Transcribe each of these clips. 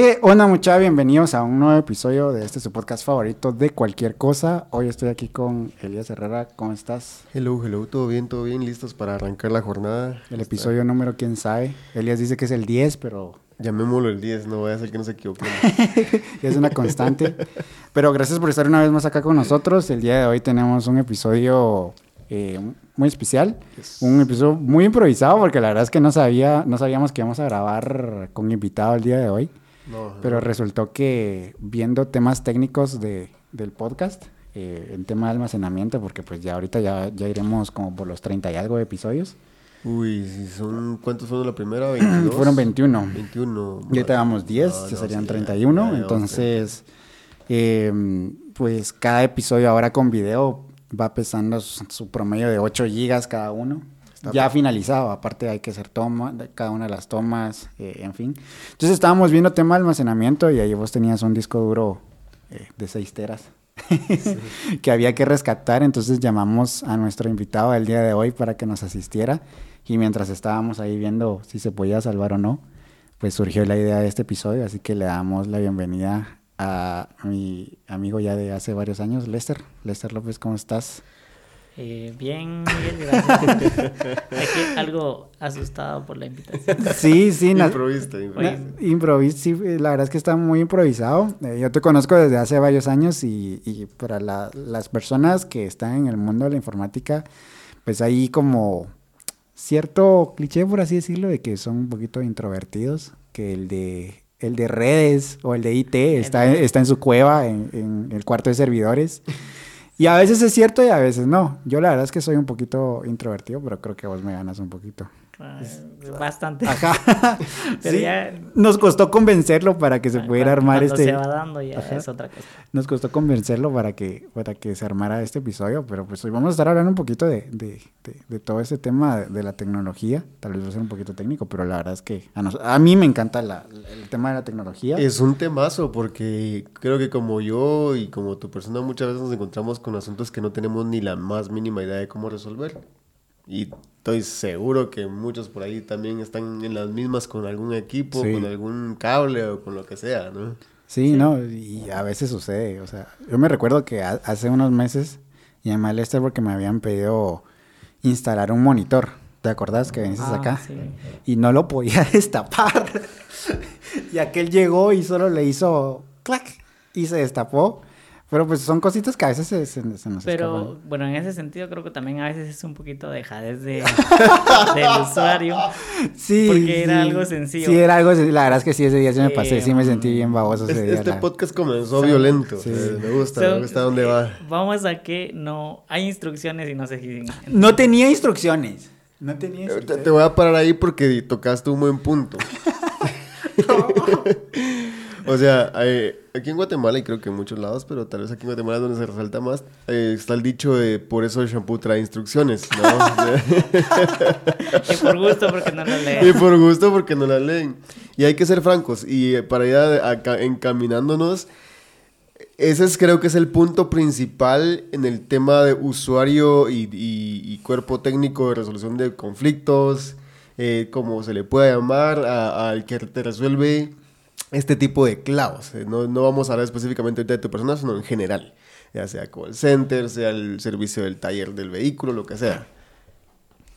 ¿Qué onda muchachos? Bienvenidos a un nuevo episodio de este su podcast favorito de cualquier cosa. Hoy estoy aquí con Elías Herrera. ¿Cómo estás? Hello, hello, todo bien, todo bien, listos para arrancar la jornada. El episodio número, quién sabe. Elías dice que es el 10, pero Llamémoslo el 10, no voy a hacer que no se equivoque. es una constante. Pero gracias por estar una vez más acá con nosotros. El día de hoy tenemos un episodio eh, muy especial, un episodio muy improvisado porque la verdad es que no sabía, no sabíamos que íbamos a grabar con invitado el día de hoy. No, Pero resultó que viendo temas técnicos de, del podcast, eh, el tema de almacenamiento, porque pues ya ahorita ya, ya iremos como por los 30 y algo de episodios. Uy, si son, ¿cuántos fueron la primera? ¿22? Fueron 21. 21. Y ahorita vamos 10, No, ya serían sí, ya, 31. ya, ya, entonces, eh, pues cada episodio ahora con video va pesando su, su promedio de 8 gigas cada uno. Está ya finalizado, aparte hay que hacer toma, cada una de las tomas, eh, en fin. Entonces estábamos viendo tema de almacenamiento y ahí vos tenías un disco duro eh, de 6 teras que había que rescatar, entonces llamamos a nuestro invitado del día de hoy para que nos asistiera y mientras estábamos ahí viendo si se podía salvar o no, pues surgió la idea de este episodio, así que le damos la bienvenida a mi amigo ya de hace varios años, Lester. Lester López, ¿cómo estás? Eh, bien, Miguel, gracias. Aquí algo asustado por la invitación. Sí, sí, na- Improvista, improvista. sí, la verdad es que está muy improvisado. Eh, yo te conozco desde hace varios años y, y para la- las personas que están en el mundo de la informática, pues hay como cierto cliché, por así decirlo, de que son un poquito introvertidos, que el de, el de redes o el de IT está, está en su cueva, en, en el cuarto de servidores. Y a veces es cierto y a veces no. Yo la verdad es que soy un poquito introvertido, pero creo que vos me ganas un poquito. Ah, Bastante. Ajá. Pero Sí, ya- Nos costó convencerlo para que se Ah, pudiera cuando- armar cuando este. se va dando ya Ajá. es otra cosa. Nos costó convencerlo para que, para que se armara este episodio, pero pues hoy vamos a estar hablando un poquito de, de, de- de todo este tema de, de la tecnología. Tal vez va a ser un poquito técnico, pero la verdad es que a, nos- a mí me encanta la- el tema de la tecnología. Es un temazo porque creo que como yo y como tu persona muchas veces nos encontramos con asuntos que no tenemos ni la más mínima idea de cómo resolver. Y estoy seguro que muchos por ahí también están en las mismas con algún equipo, Sí. con algún cable o con lo que sea, ¿no? Sí, no, y a veces sucede. O sea, yo me recuerdo que ha- hace unos meses llamé a Lester porque me habían pedido instalar un monitor. ¿Te acordás que viniste Ah, acá? sí. Y no lo podía destapar. y aquel llegó y solo le hizo clac y se destapó. Pero pues son cositas que a veces se, se- se nos Pero escapan. bueno, en ese sentido creo que también a veces es un poquito de dejadez de, del usuario. Sí, porque era sí. algo sencillo. Sí, era algo sencillo. La verdad es que sí, ese día sí me pasé. Eh, Sí me sentí bien baboso ese Es- día. Este la- podcast comenzó violento. Sí. me gusta, So, me gusta dónde va. eh, Vamos a que no hay instrucciones y no se siguen. No tenía instrucciones. No tenía Eh, Te, instrucciones. te voy a parar ahí porque tocaste un buen punto. o sea, eh, aquí en Guatemala, y creo que en muchos lados, pero tal vez aquí en Guatemala es donde se resalta más, eh, está el dicho de por eso el shampoo trae instrucciones, ¿no? Que por gusto porque no lo y leen. por gusto porque no la leen. Y hay que ser francos, y eh, para ir a- encaminándonos, ese es, creo que es el punto principal en el tema de usuario y, y- y cuerpo técnico de resolución de conflictos, eh, como se le pueda llamar, al que te resuelve este tipo de clavos. Eh, No, no vamos a hablar específicamente de tu persona, sino en general, ya sea call center, sea el servicio del taller del vehículo, lo que sea.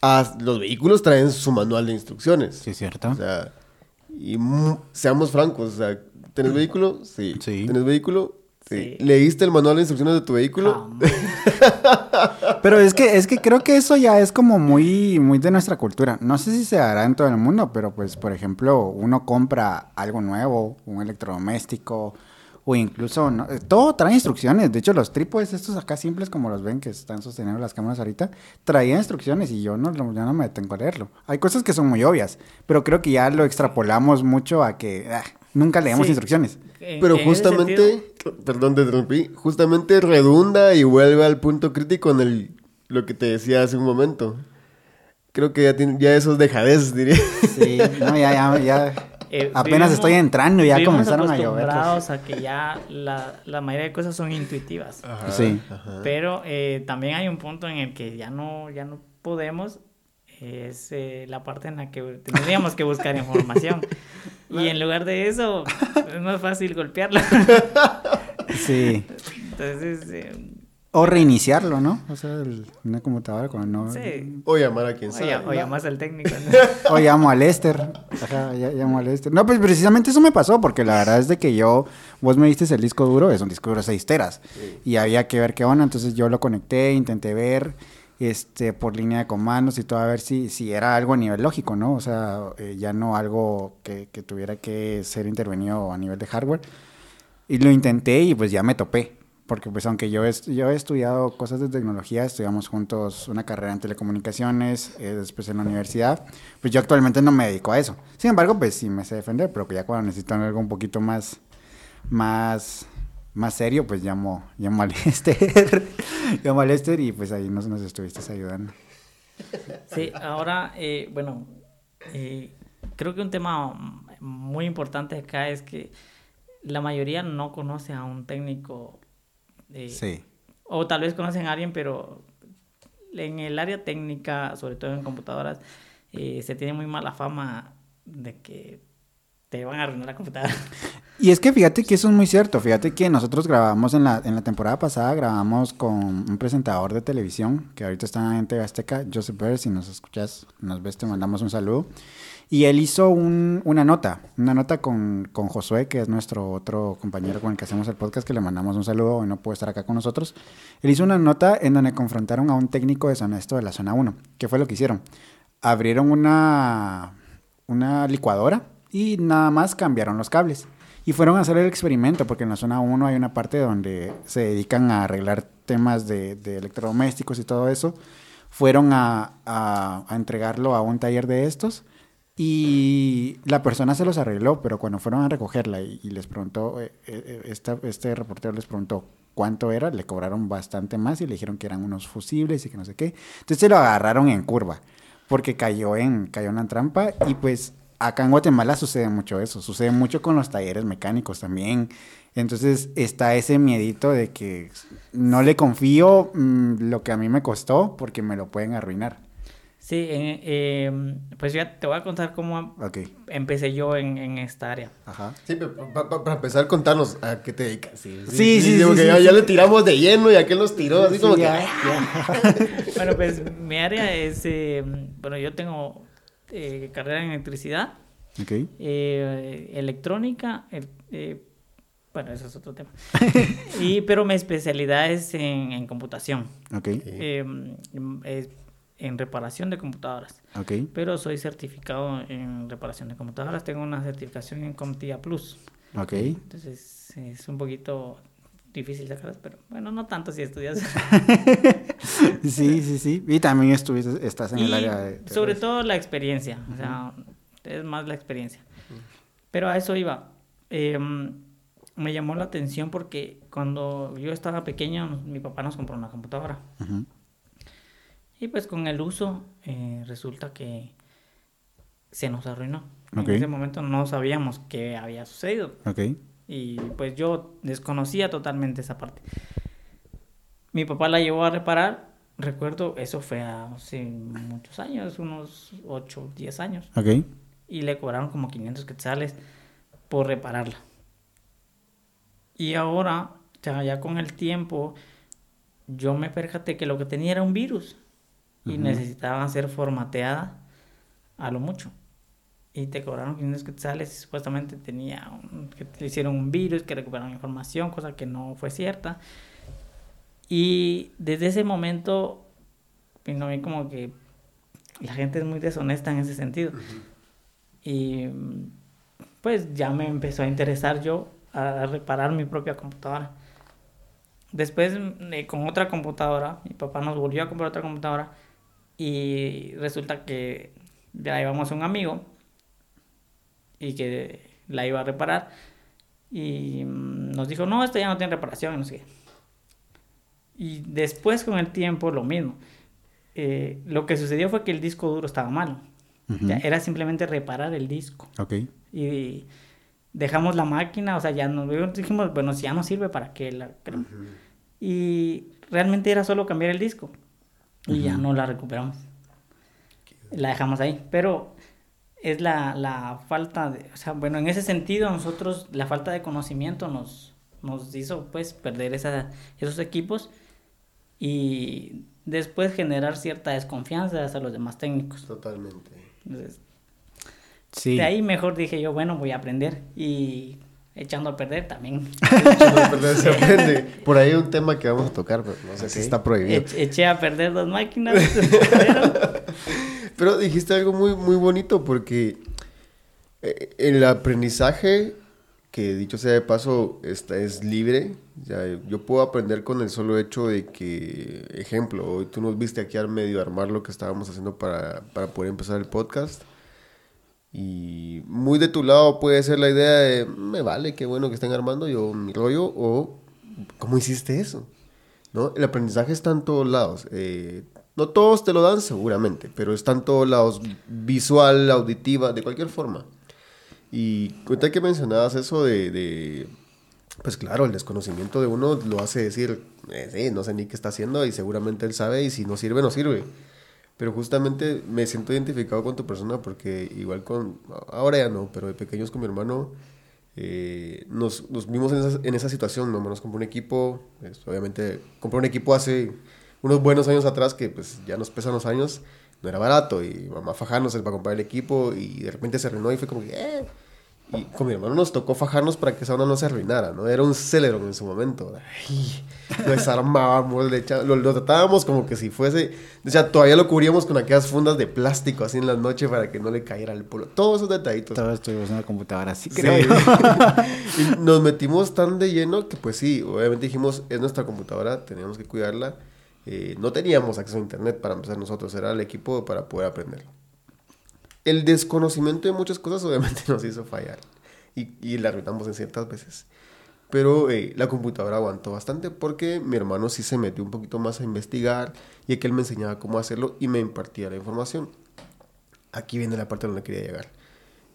Ah, los vehículos traen su manual de instrucciones. Sí, cierto. O sea, y seamos francos, o sea, ¿tenés vehículo? Sí. Sí. ¿Tenés vehículo? Sí. ¿Leíste el manual de instrucciones de tu vehículo? Pero es que, es que creo que eso ya es como muy, muy de nuestra cultura. No sé si se hará en todo el mundo, pero pues, por ejemplo, uno compra algo nuevo, un electrodoméstico, o incluso, ¿no? Todo trae instrucciones. De hecho, los trípodes estos acá simples, como los ven que están sosteniendo las cámaras ahorita, traían instrucciones y yo no, yo no me detengo a leerlo. Hay cosas que son muy obvias, pero creo que ya lo extrapolamos mucho a que ah, nunca leemos Sí. instrucciones. en- Pero justamente, perdón, te interrumpí, justamente redunda y vuelve al punto crítico en el, lo que te decía hace un momento. Creo que ya, tiene, ya eso es dejadez, diría. Sí, no, ya, ya, ya. eh, Apenas vivimos- estoy entrando y ya comenzaron a llover. acostumbrados a que ya la, la mayoría de cosas son intuitivas. Ajá, Sí. ajá. Pero eh, también hay un punto en el que ya no, ya no podemos. Es eh, la parte en la que tendríamos que buscar información. Y en lugar de eso, es más fácil golpearlo. Sí. Entonces, eh, O reiniciarlo, ¿no? O sea, el- una computadora cuando no... sí. O llamar a quien O, sea. ya- o llamas al técnico. ¿no? O llamo a Lester. Ajá, llamo a Lester. No, pues precisamente eso me pasó, porque la verdad es de que yo, vos me diste el disco duro, es un disco duro 6 teras. Y había que ver qué onda, entonces yo lo conecté, intenté ver este por línea de comandos y todo, a ver si, si era algo a nivel lógico, ¿no? O sea, eh, ya no algo que, que tuviera que ser intervenido a nivel de hardware. Y lo intenté y pues ya me topé. Porque pues aunque yo he, yo he estudiado cosas de tecnología, estudiamos juntos una carrera en telecomunicaciones, eh, después en la universidad, pues yo actualmente no me dedico a eso. Sin embargo, pues sí me sé defender, pero que ya cuando necesitan algo un poquito más, más, más serio, pues llamo, llamo a Lester, llamo a Lester y pues ahí nos, nos estuviste ayudando. Sí, ahora, eh, bueno, eh, creo que un tema muy importante acá es que la mayoría no conoce a un técnico. eh, Sí, O tal vez conocen a alguien, pero en el área técnica, sobre todo en computadoras, se tiene muy mala fama de que te van a arruinar la computadora. Y es que fíjate que eso es muy cierto. Fíjate que nosotros grabamos en la, en la temporada pasada, grabamos con un presentador de televisión que ahorita está en TV Azteca, Joseph Ver, si nos escuchas, nos ves, te mandamos un saludo. Y él hizo un- una nota, una nota con, con Josué, que es nuestro otro compañero con el que hacemos el podcast, que le mandamos un saludo, hoy no puede estar acá con nosotros. Él hizo una nota en donde confrontaron a un técnico deshonesto de la zona 1. ¿Qué fue lo que hicieron? Abrieron una, una licuadora y nada más cambiaron los cables. Y fueron a hacer el experimento, porque en la zona 1 hay una parte donde se dedican a arreglar temas de, de electrodomésticos y todo eso. Fueron a, a- a entregarlo a un taller de estos y la persona se los arregló, pero cuando fueron a recogerla y, y les preguntó, eh, eh, esta- este reportero les preguntó cuánto era, le cobraron bastante más y le dijeron que eran unos fusibles y que no sé qué. Entonces se lo agarraron en curva, porque cayó en, cayó en una trampa y pues acá en Guatemala sucede mucho eso, sucede mucho con los talleres mecánicos también. Entonces está ese miedito de que no le confío mm, lo que a mí me costó porque me lo pueden arruinar. Sí, eh, pues ya te voy a contar cómo empecé yo en, en esta área. ajá. Sí, pero pa- pa- para empezar, contarnos a qué te dedicas. Sí, Sí, sí, sí, sí, ya, sí. ya le tiramos de lleno y aquel nos tiró así Sí, como que. ya, "Ah". ya. Bueno, pues mi área es, eh, bueno, yo tengo eh, carrera en electricidad, eh, electrónica, el- eh, bueno, eso es otro tema. y, pero mi especialidad es en, en computación, eh, es en reparación de computadoras. Pero soy certificado en reparación de computadoras, tengo una certificación en CompTIA Plus. Entonces es un poquito difícil sacarlas, pero bueno, no tanto si estudias. Sí, sí, sí. Y también estuviste, estás en el Y área de... sobre todo la experiencia, o sea, es más la experiencia. Pero a eso iba. Eh, me llamó la atención porque cuando yo estaba pequeño, mi papá nos compró una computadora. Ujú, Y pues con el uso eh, resulta que se nos arruinó. Ok. En ese momento no sabíamos qué había sucedido. Ok, Y pues yo desconocía totalmente esa parte. Mi papá la llevó a reparar. Recuerdo, eso fue hace muchos años, unos 8, 10 años. ok. Y le cobraron como 500 quetzales por repararla. Y ahora, ya, ya con el tiempo, yo me percaté que lo que tenía era un virus. Y necesitaba ser formateada a lo mucho. Y te cobraron 500 quetzales y supuestamente tenía un- que le hicieron un virus, que recuperaron información, cosa que no fue cierta. Y desde ese momento, vino a mí como que la gente es muy deshonesta en ese sentido. Y mm, pues ya me empezó a interesar yo a reparar mi propia computadora. Después, eh, con otra computadora, mi papá nos volvió a comprar otra computadora y resulta que ya íbamos a un amigo y que la iba a reparar y mm, nos dijo, no, esta ya no tiene reparación, y no sé qué. Y después con el tiempo lo mismo. Eh, lo que sucedió fue que el disco duro estaba malo. Ujú. Ya era simplemente reparar el disco. Ok, Y dejamos la máquina, o sea, ya nos dijimos, bueno, si ya no sirve, ¿para qué la creo? Y realmente era solo cambiar el disco. Y ya Ujú. no la recuperamos. La dejamos ahí. Pero es la, la falta de, o sea, bueno, en ese sentido nosotros, la falta de conocimiento nos, nos hizo pues perder esa, esos equipos y después generar cierta desconfianza hacia los demás técnicos. Totalmente. Entonces, Sí. de ahí mejor dije yo, bueno, voy a aprender y echando a perder también. Echando a perder se aprende. Por ahí hay un tema que vamos a tocar, pero no sé si Ok. está prohibido. Ech- eché a perder dos máquinas, pero Pero dijiste algo muy, muy bonito porque eh, el aprendizaje, que dicho sea de paso, está, es libre. Ya, yo puedo aprender con el solo hecho de que, ejemplo, hoy tú nos viste aquí al medio armar lo que estábamos haciendo para, para poder empezar el podcast. Y muy de tu lado puede ser la idea de, me vale, qué bueno que estén armando yo mi rollo, o ¿cómo hiciste eso? ¿No? El aprendizaje está en todos lados. eh, no todos te lo dan seguramente, pero está en todos lados, visual, auditiva, de cualquier forma. Y ahorita que mencionabas eso de, de, pues claro, el desconocimiento de uno lo hace decir, eh, sí, no sé ni qué está haciendo y seguramente él sabe y si no sirve, no sirve. Pero justamente me siento identificado con tu persona porque igual con, ahora ya no, pero de pequeños con mi hermano eh, nos, nos vimos en esa, en esa situación. Mi hermano nos compró un equipo, pues, obviamente compró un equipo hace unos buenos años atrás que pues ya nos pesan los años, no era barato y mamá fajándose para comprar el equipo y de repente se arruinó y fue como que, eh. Y con mi hermano nos tocó fajarnos para que esa onda no se arruinara, ¿no? Era un Celeron en su momento. Ay, lo desarmábamos, le lo, lo tratábamos como que si fuese... O sea, todavía lo cubríamos con aquellas fundas de plástico así en la noche para que no le cayera el polo. Todos esos detallitos. Todo esto es una computadora, sí Sí. creo yo. y nos metimos tan de lleno que pues sí, obviamente dijimos, es nuestra computadora, teníamos que cuidarla. Eh, no teníamos acceso a internet para empezar nosotros, era el equipo para poder aprenderlo. El desconocimiento de muchas cosas obviamente nos hizo fallar y, y la arruinamos en ciertas veces. Pero eh, la computadora aguantó bastante porque mi hermano sí se metió un poquito más a investigar y que él me enseñaba cómo hacerlo y me impartía la información. Aquí viene la parte donde quería llegar.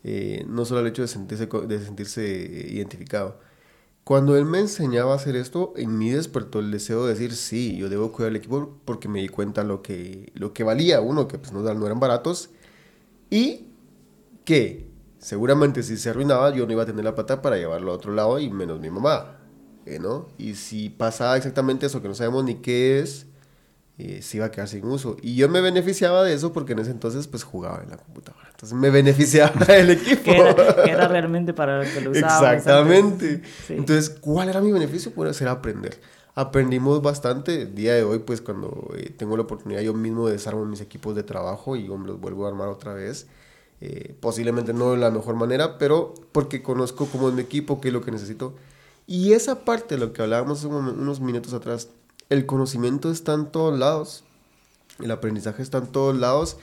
Eh, no solo el hecho de sentirse, de sentirse eh, identificado. Cuando él me enseñaba a hacer esto, en mí despertó el deseo de decir, sí, yo debo cuidar el equipo porque me di cuenta lo que, lo que valía, uno, que pues no, no eran baratos, y que seguramente si se arruinaba yo no iba a tener la plata para llevarlo a otro lado y menos mi mamá, eh, ¿no? Y si pasaba exactamente eso, que no sabemos ni qué es, eh, se iba a quedar sin uso. Y yo me beneficiaba de eso porque en ese entonces pues jugaba en la computadora. Entonces me beneficiaba del equipo. que era, que era realmente para lo que lo usábamos. Exactamente. Sí. Entonces, ¿cuál era mi beneficio? Pues era aprender. Aprendimos bastante. Día de hoy, pues cuando eh, tengo la oportunidad yo mismo de desarmo mis equipos de trabajo y los vuelvo a armar otra vez. Eh, posiblemente no de la mejor manera, pero porque conozco cómo es mi equipo, qué es lo que necesito. Y esa parte lo que hablábamos unos minutos atrás, el conocimiento está en todos lados, el aprendizaje está en todos lados.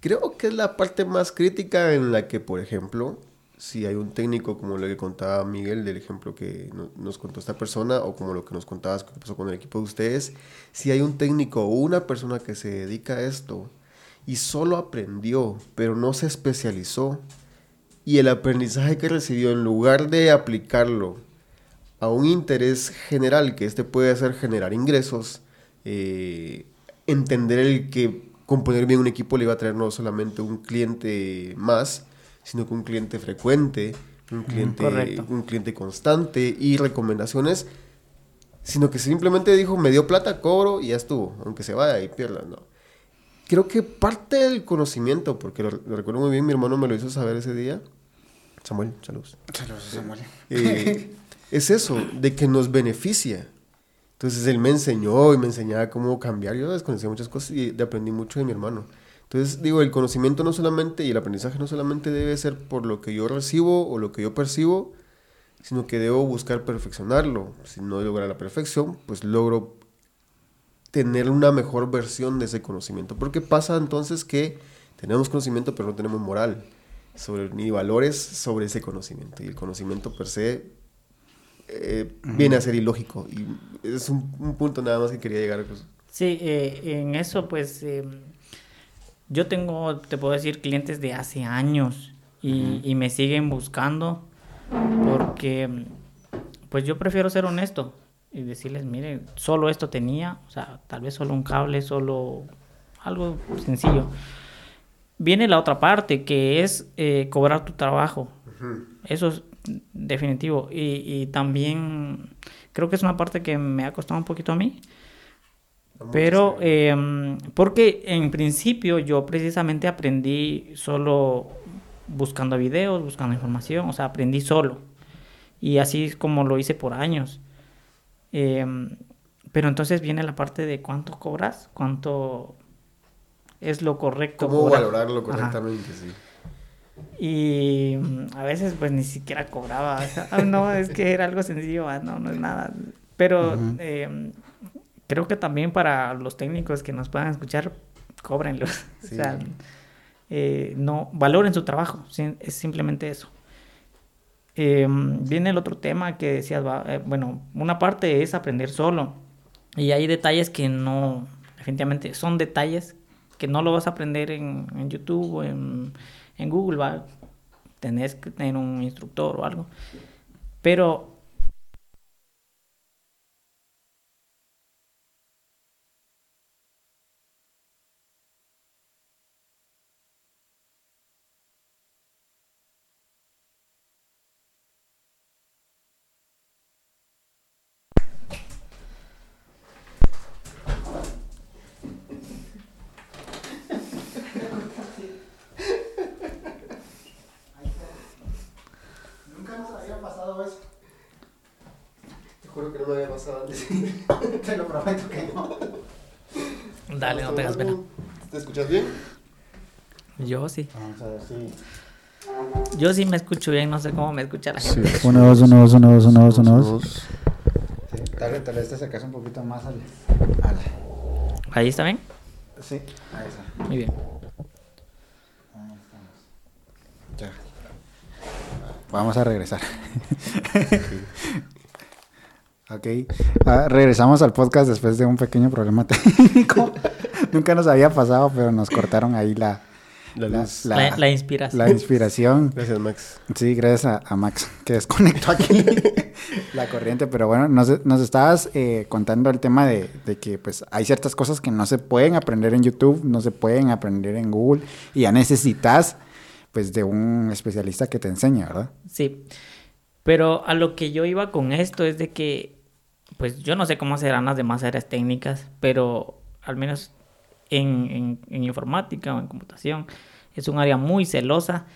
Creo que es la parte más crítica en la que, por ejemplo, si hay un técnico como lo que contaba Miguel, del ejemplo que no- nos contó esta persona, o como lo que nos contabas que pasó con el equipo de ustedes, si hay un técnico o una persona que se dedica a esto y solo aprendió, pero no se especializó, y el aprendizaje que recibió, en lugar de aplicarlo a un interés general, que este puede hacer generar ingresos, eh, entender el que componer bien un equipo le iba a traer no solamente un cliente más, sino que un cliente frecuente, un cliente, correcto. un cliente constante y recomendaciones, sino que simplemente dijo, me dio plata, cobro y ya estuvo, aunque se vaya y pierda, no. Creo que parte del conocimiento, porque lo, lo recuerdo muy bien, mi hermano me lo hizo saber ese día, Samuel, saludos. Saludos, Samuel. Eh, es eso, de que nos beneficia. Entonces él me enseñó y me enseñaba cómo cambiar. Yo desconocía muchas cosas y aprendí mucho de mi hermano. Entonces digo, el conocimiento no solamente y el aprendizaje no solamente debe ser por lo que yo recibo o lo que yo percibo, sino que debo buscar perfeccionarlo. Si no logra la perfección, pues logro tener una mejor versión de ese conocimiento. Porque pasa entonces que tenemos conocimiento pero no tenemos moral sobre, ni valores sobre ese conocimiento. Y el conocimiento per se eh, viene a ser ilógico. Y es un, un punto nada más que quería llegar. pues. Sí, eh, en eso pues eh, yo tengo, te puedo decir, clientes de hace años y, y me siguen buscando porque pues yo prefiero ser honesto y decirles, mire, solo esto tenía, o sea, tal vez solo un cable, solo algo sencillo. viene la otra parte, que es eh, cobrar tu trabajo. Eso es definitivo. Y, y, también creo que es una parte que me ha costado un poquito a mí. Pero, eh, porque en principio yo precisamente aprendí solo buscando videos, buscando información, o sea, aprendí solo. Y así es como lo hice por años. Eh, pero entonces viene la parte de cuánto cobras, cuánto es lo correcto. ¿Cómo valorarlo correctamente? Sí. Y mm, a veces pues ni siquiera cobraba. Ah, no, es que era algo sencillo, ah, no, no es nada. Pero eh, creo que también para los técnicos que nos puedan escuchar, cóbrenlos. O sea, eh, no, valoren su trabajo, es simplemente eso. Em, viene el otro tema que decías, eh, bueno, una parte es aprender solo y hay detalles que no, definitivamente son detalles que no lo vas a aprender en, en YouTube o en, en Google, va, tenés que tener un instructor o algo. Pero Te lo prometo que no. Dale, no tengas pena. ¿Te escuchas bien? Yo sí. Vamos a ver si. Yo sí me escucho bien, no sé cómo me escucha la gente. Sí. Uno, dos, uno, dos, uno, dos, uno, dos, uno, dos. Sí, tal vez, tal vez te acercas un poquito más al. al... ¿Ahí está bien? Sí, ahí está. Muy bien. Ahí estamos. Ya. Vamos a regresar. Ok. Ah, regresamos al podcast después de un pequeño problema técnico. Nunca nos había pasado, pero nos cortaron ahí la, La luz. La, la inspiración. la inspiración. Gracias, Max. Sí, gracias a, a Max, que desconectó aquí la corriente. Pero bueno, nos, nos estabas eh, contando el tema de, de que pues hay ciertas cosas que no se pueden aprender en YouTube, no se pueden aprender en Google, y ya necesitas pues de un especialista que te enseñe, ¿verdad? Sí. Pero a lo que yo iba con esto es de que, pues yo no sé cómo serán las demás áreas técnicas, pero al menos en, en, en informática o en computación es un área muy celosa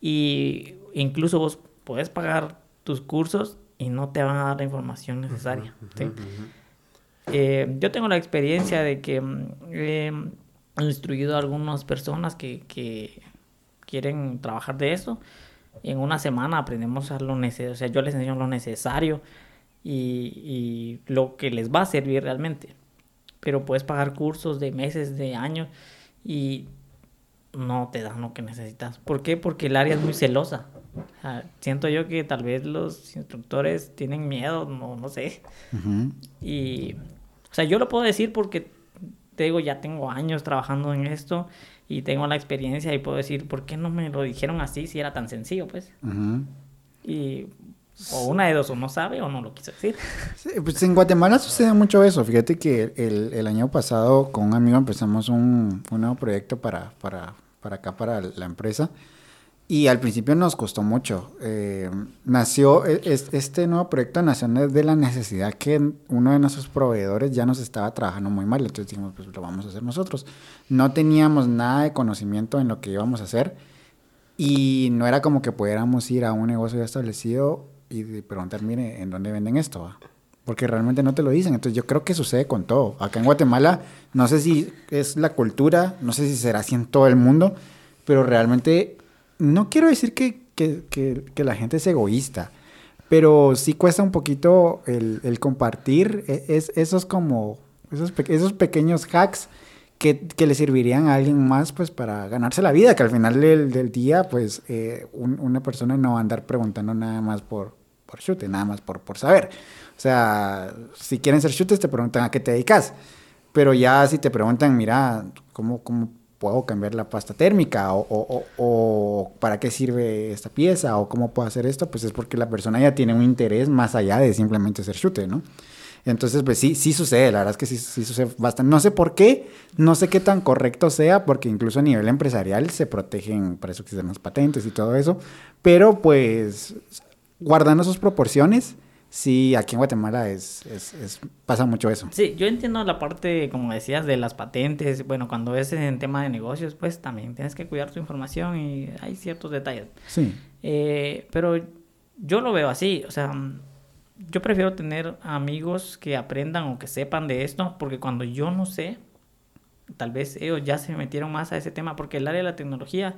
y incluso vos podés pagar tus cursos y no te van a dar la información necesaria. ¿sí? Eh, yo tengo la experiencia de que mm, he instruido a algunas personas que, que quieren trabajar de eso. Y en una semana aprendemos a lo necesario, o sea, yo les enseño lo necesario y, y lo que les va a servir realmente. Pero puedes pagar cursos de meses, de años y no te dan lo que necesitas. ¿Por qué? Porque el área es muy celosa. O sea, siento yo que tal vez los instructores tienen miedo, no, no sé. Ujú. Y, o sea, yo lo puedo decir porque, te digo, ya tengo años trabajando en esto y tengo la experiencia y puedo decir, ¿por qué no me lo dijeron así si era tan sencillo, pues? Ujú. Y, o una de dos, o no sabe o no lo quiso decir. Pues en Guatemala sucede mucho eso. Fíjate que el, el año pasado con un amigo empezamos un, un nuevo proyecto para, para, para acá, para la empresa. Y al principio nos costó mucho. Eh, nació, e- es- este nuevo proyecto nació de la necesidad que uno de nuestros proveedores ya nos estaba trabajando muy mal. Entonces dijimos, pues lo vamos a hacer nosotros. No teníamos nada de conocimiento en lo que íbamos a hacer. Y no era como que pudiéramos ir a un negocio ya establecido y preguntar, mire, ¿en dónde venden esto? va?" Porque realmente no te lo dicen. Entonces yo creo que sucede con todo. Acá en Guatemala, no sé si es la cultura, no sé si será así en todo el mundo, pero realmente no quiero decir que, que- que- la gente es egoísta, pero sí cuesta un poquito el, compartir e- es, esos como, esos, esos pequeños hacks que, que le servirían a alguien más pues para ganarse la vida, que al final del, del día pues eh, un- una persona no va a andar preguntando nada más por, por nada más por, por saber. O sea, si quieren ser chutes te preguntan a qué te dedicas, pero ya si te preguntan, mira, ¿cómo, cómo puedo cambiar la pasta térmica? O, o- o- o para qué sirve esta pieza? ¿O cómo puedo hacer esto? Pues es porque la persona ya tiene un interés más allá de simplemente ser chute, ¿no? Entonces, pues sí, sí sucede, la verdad es que sí, sí sucede bastante. No sé por qué, no sé qué tan correcto sea, porque incluso a nivel empresarial se protegen, para eso existen las patentes y todo eso, pero pues guardando sus proporciones, sí, aquí en Guatemala es, es, es, pasa mucho eso. Sí, yo entiendo la parte, como decías, de las patentes. Bueno, cuando es en tema de negocios, pues también tienes que cuidar tu información y hay ciertos detalles. Sí. Eh, pero yo lo veo así, o sea, yo prefiero tener amigos que aprendan o que sepan de esto, porque cuando yo no sé, tal vez ellos ya se metieron más a ese tema, porque el área de la tecnología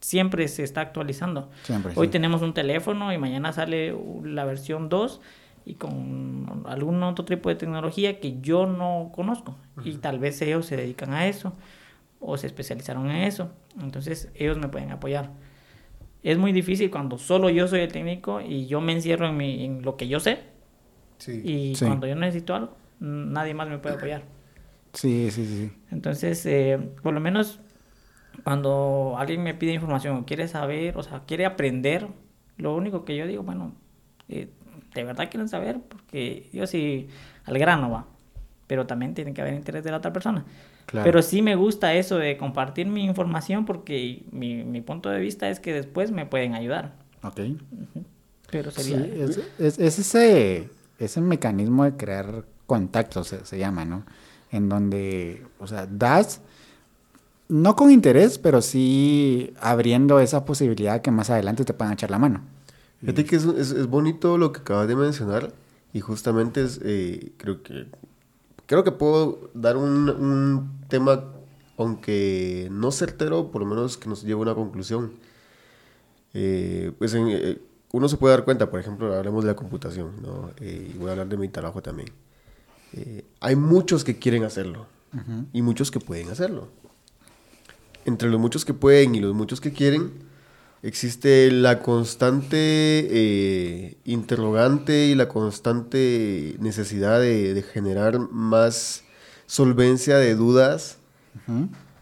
siempre se está actualizando. Siempre, Hoy sí. tenemos un teléfono y mañana sale la versión 2 y con algún otro tipo de tecnología que yo no conozco. Y tal vez ellos se dedican a eso o se especializaron en eso. Entonces ellos me pueden apoyar. Es muy difícil cuando solo yo soy el técnico y yo me encierro en, mi, en lo que yo sé. Sí. Y Sí. cuando yo necesito algo, nadie más me puede apoyar. Sí, sí, sí. Entonces, eh, por lo menos cuando alguien me pide información o quiere saber, o sea, quiere aprender, lo único que yo digo, bueno, eh, de verdad quieren saber, porque yo sí, al grano va, pero también tiene que haber interés de la otra persona. Claro. Pero sí me gusta eso de compartir mi información porque mi, mi punto de vista es que después me pueden ayudar. Ok. Pero Sí, sería... es, es- es ese, ese mecanismo de crear contactos, se, se llama, ¿no? En donde, o sea, das, no con interés, pero sí abriendo esa posibilidad que más adelante te puedan echar la mano. Fíjate que es, es, es bonito lo que acabas de mencionar y justamente es, eh, creo que creo que puedo dar un, un tema, aunque no certero, por lo menos que nos lleve a una conclusión. Eh, pues en, eh, uno se puede dar cuenta, por ejemplo, hablemos de la computación, ¿no? Eh, y voy a hablar de mi trabajo también. Hay muchos que quieren hacerlo y muchos que pueden hacerlo. Entre los muchos que pueden y los muchos que quieren, existe la constante eh, interrogante y la constante necesidad de, de generar más solvencia de dudas.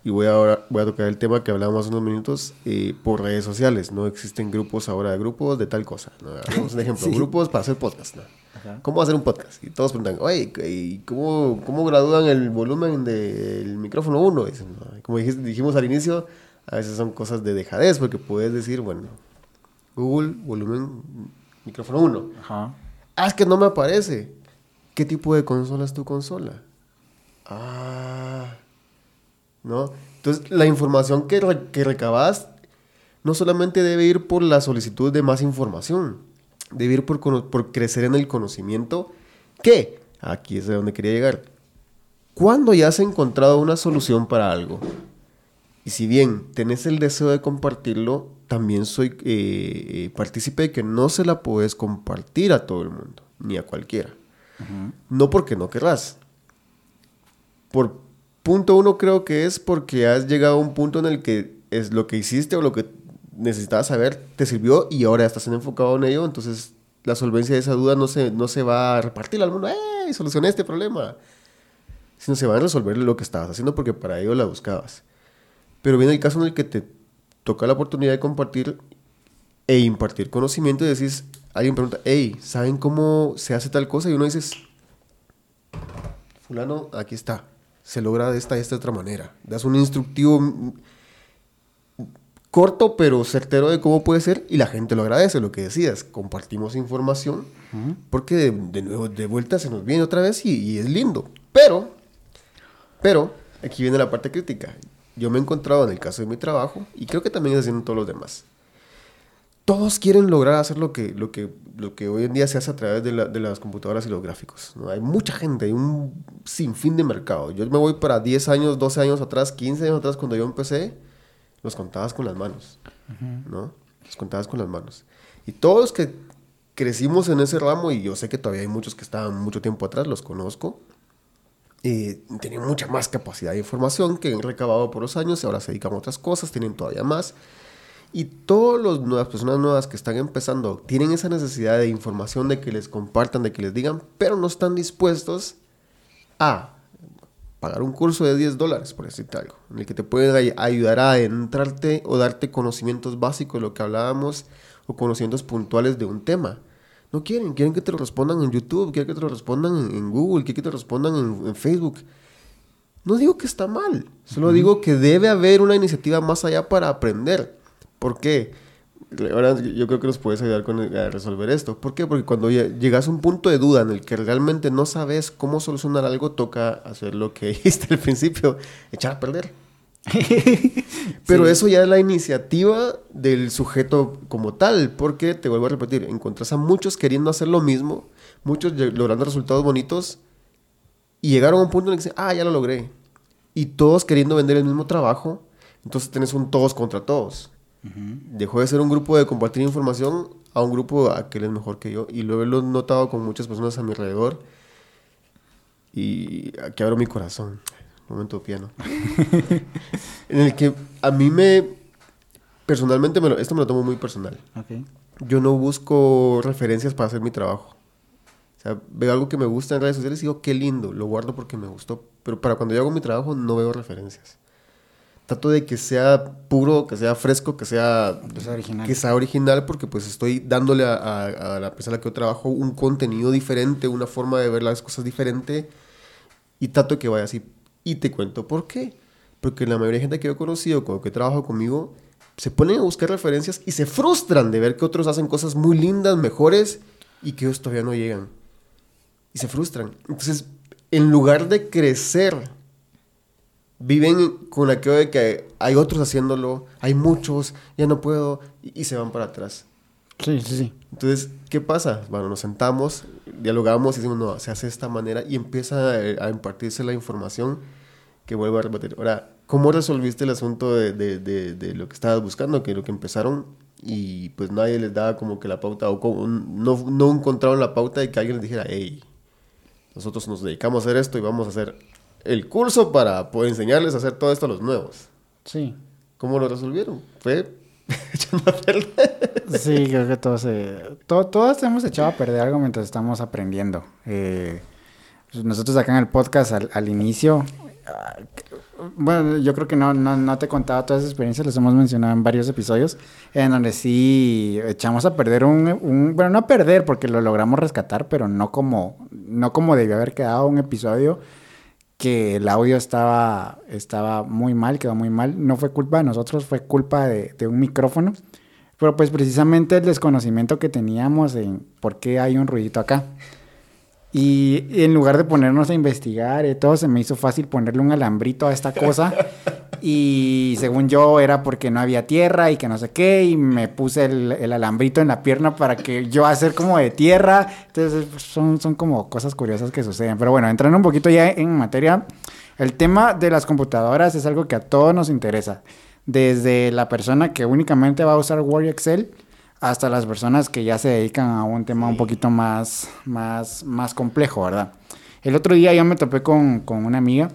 Y voy ahora voy a tocar el tema que hablábamos hace unos minutos eh, por redes sociales. No existen grupos ahora de grupos de tal cosa. ¿no? Hagamos un ejemplo, Sí. grupos para hacer podcast. ¿no? Ajá. ¿Cómo hacer un podcast? Y todos preguntan, oye, ¿y cómo, cómo gradúan el volumen del micrófono 1? Como dijis- dijimos al inicio, a veces son cosas de dejadez, porque puedes decir, bueno, Google, volumen, micrófono 1. Ajá. Ah, es que no me aparece. ¿Qué tipo de consola es tu consola? Ah, ¿no? Entonces, la información que, re- que recabas no solamente debe ir por la solicitud de más información, debe ir por, crecer en el conocimiento que, aquí es de donde quería llegar, cuando ya has encontrado una solución para algo, y si bien tenés el deseo de compartirlo, también soy eh, eh, partícipe de que no se la puedes compartir a todo el mundo, ni a cualquiera. No porque no querrás. Por punto uno creo que es porque has llegado a un punto en el que es lo que hiciste o lo que necesitabas saber te sirvió y ahora estás enfocado en ello, entonces la solvencia de esa duda no se, no se va a repartir al mundo, ¡eh! Solucioné este problema. Sino se va a resolver lo que estabas haciendo porque para ello la buscabas. Pero viene el caso en el que te toca la oportunidad de compartir e impartir conocimiento y decís, alguien pregunta, hey, ¿saben cómo se hace tal cosa? Y uno dices, fulano, aquí está, se logra de esta y esta otra manera. Das un instructivo corto pero certero de cómo puede ser y la gente lo agradece, lo que decías, compartimos información Ujú. porque de, de nuevo, de vuelta se nos viene otra vez y, y es lindo. Pero, pero, aquí viene la parte crítica. Yo me he encontrado en el caso de mi trabajo, y creo que también es haciendo todos los demás. Todos quieren lograr hacer lo que, lo que, lo que hoy en día se hace a través de, la- de las computadoras y los gráficos. ¿no? Hay mucha gente, hay un sinfín de mercado. Yo me voy para 10 años, 12 años atrás, 15 años atrás, cuando yo empecé, los contabas con las manos. ¿no? Los contabas con las manos. Y todos los que crecimos en ese ramo, y yo sé que todavía hay muchos que estaban mucho tiempo atrás, los conozco, eh, tenían mucha más capacidad de información que han recabado por los años y ahora se dedican a otras cosas, tienen todavía más. Y todas las personas nuevas que están empezando tienen esa necesidad de información, de que les compartan, de que les digan, pero no están dispuestos a pagar un curso de 10 dólares, por decirte algo, en el que te pueden ay- ayudar a entrarte o darte conocimientos básicos de lo que hablábamos o conocimientos puntuales de un tema. No quieren, quieren que te lo respondan en YouTube, quieren que te lo respondan en, en Google, quieren que te lo respondan en, en Facebook. No digo que está mal, solo digo que debe haber una iniciativa más allá para aprender. ¿Por qué? Ahora yo creo que nos puedes ayudar con, a resolver esto. ¿Por qué? Porque cuando llegas a un punto de duda en el que realmente no sabes cómo solucionar algo, toca hacer lo que dijiste al principio, echar a perder. Pero Sí. eso ya es la iniciativa del sujeto como tal, porque te vuelvo a repetir, encontrás a muchos queriendo hacer lo mismo, muchos logrando resultados bonitos, y llegaron a un punto en el que dicen, ah, ya lo logré. Y todos queriendo vender el mismo trabajo, entonces tenés un todos contra todos. Dejó de ser un grupo de compartir información a un grupo a que él es mejor que yo. Y lo he lo he notado con muchas personas a mi alrededor. Y aquí abro mi corazón. Momento piano. en el que a mí me... Personalmente, me lo- esto me lo tomo muy personal. Yo no busco referencias para hacer mi trabajo. O sea, veo algo que me gusta en redes sociales y digo, qué lindo, lo guardo porque me gustó. Pero para cuando yo hago mi trabajo no veo referencias. Trato de que sea puro, que sea fresco, que sea, Que sea original. que sea original porque pues estoy dándole a, a- a la persona que yo trabajo un contenido diferente, una forma de ver las cosas diferente y trato de que vaya así. Y te cuento por qué. Porque la mayoría de gente que yo he conocido, con que trabaja conmigo, se ponen a buscar referencias y se frustran de ver que otros hacen cosas muy lindas, mejores, y que ellos todavía no llegan. Y se frustran. Entonces, en lugar de crecer, viven con aquello de que hay otros haciéndolo, hay muchos, ya no puedo, y, y se van para atrás. Sí, sí, sí. Entonces, ¿qué pasa? Bueno, nos sentamos, dialogamos y decimos, no, se hace de esta manera y empieza a, a impartirse la información que vuelvo a repetir. Ahora, ¿cómo resolviste el asunto de, de, de, de lo que estabas buscando? Que lo que empezaron y pues nadie les daba como que la pauta o como, no, no encontraron la pauta de que alguien les dijera, hey, nosotros nos dedicamos a hacer esto y vamos a hacer el curso para poder enseñarles a hacer todo esto a los nuevos. Sí. ¿Cómo lo resolvieron? Fue echando a perder. Sí, creo que todos, eh, to- todos hemos echado a perder algo mientras estamos aprendiendo. Eh, pues nosotros acá en el podcast al, al inicio, ah, bueno, yo creo que no, no, no te he contado todas esas experiencias, las hemos mencionado en varios episodios, en donde sí echamos a perder un, un- bueno, no a perder porque lo logramos rescatar, pero no como, no como debió haber quedado un episodio que el audio estaba, estaba muy mal, quedó muy mal. No fue culpa de nosotros, fue culpa de, de un micrófono. Pero pues precisamente el desconocimiento que teníamos en por qué hay un ruidito acá. Y en lugar de ponernos a investigar y todo, se me hizo fácil ponerle un alambrito a esta cosa. Y según yo era porque no había tierra y que no sé qué. Y me puse el, el alambrito en la pierna para que yo hacer como de tierra. Entonces pues, son, son como cosas curiosas que suceden. Pero bueno, entrando un poquito ya en materia, el tema de las computadoras es algo que a todos nos interesa. Desde la persona que únicamente va a usar Word y Excel hasta las personas que ya se dedican a un tema un poquito más, más, más complejo, ¿verdad? El otro día yo me topé con, con una amiga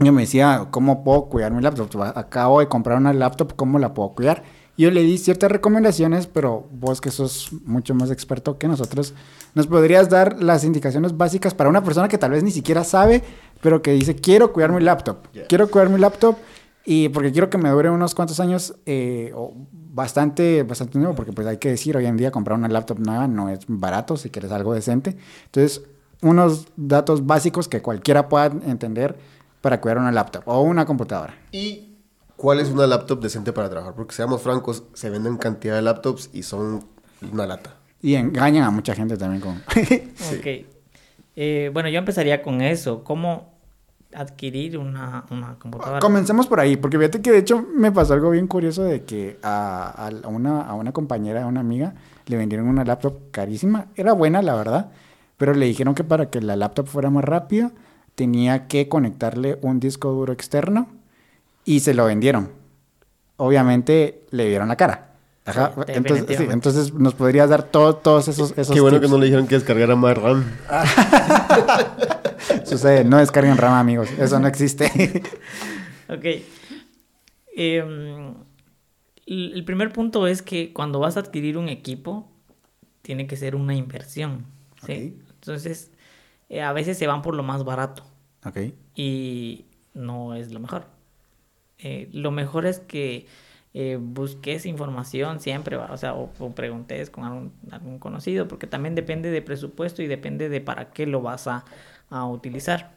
y me decía, ¿cómo puedo cuidar mi laptop? Acabo de comprar una laptop, ¿cómo la puedo cuidar? Yo le di ciertas recomendaciones, pero vos que sos mucho más experto que nosotros, ¿nos podrías dar las indicaciones básicas para una persona que tal vez ni siquiera sabe, pero que dice, quiero cuidar mi laptop, quiero cuidar mi laptop y porque quiero que me dure unos cuantos años, eh, o bastante, bastante nuevo, porque pues hay que decir, hoy en día comprar una laptop nueva no es barato si quieres algo decente. Entonces, unos datos básicos que cualquiera pueda entender para cuidar una laptop o una computadora. ¿Y cuál es una laptop decente para trabajar? Porque seamos francos, se venden cantidad de laptops y son una lata. Y engañan a mucha gente también con... Ok. Eh, bueno, yo empezaría con eso. ¿Cómo adquirir una, una computadora? Comencemos por ahí, porque fíjate que de hecho me pasó algo bien curioso de que a, a una, a una compañera, a una amiga, le vendieron una laptop carísima. Era buena, la verdad, pero le dijeron que para que la laptop fuera más rápida tenía que conectarle un disco duro externo y se lo vendieron. Obviamente le vieron la cara. Ajá. Sí, entonces, sí, entonces nos podrías dar todo- todos esos, esos Qué bueno tips? que no le dijeron que descargara más RAM. Sucede, no descarguen RAM, amigos. Eso no existe. Ok. Em, el primer punto es que cuando vas a adquirir un equipo, tiene que ser una inversión. ¿sí? Entonces, eh, a veces se van por lo más barato ok. y no es lo mejor. Eh, lo mejor es que eh, busques información siempre, ¿va? o sea, o, o preguntes con algún, algún conocido, porque también depende de presupuesto y depende de para qué lo vas a, a utilizar.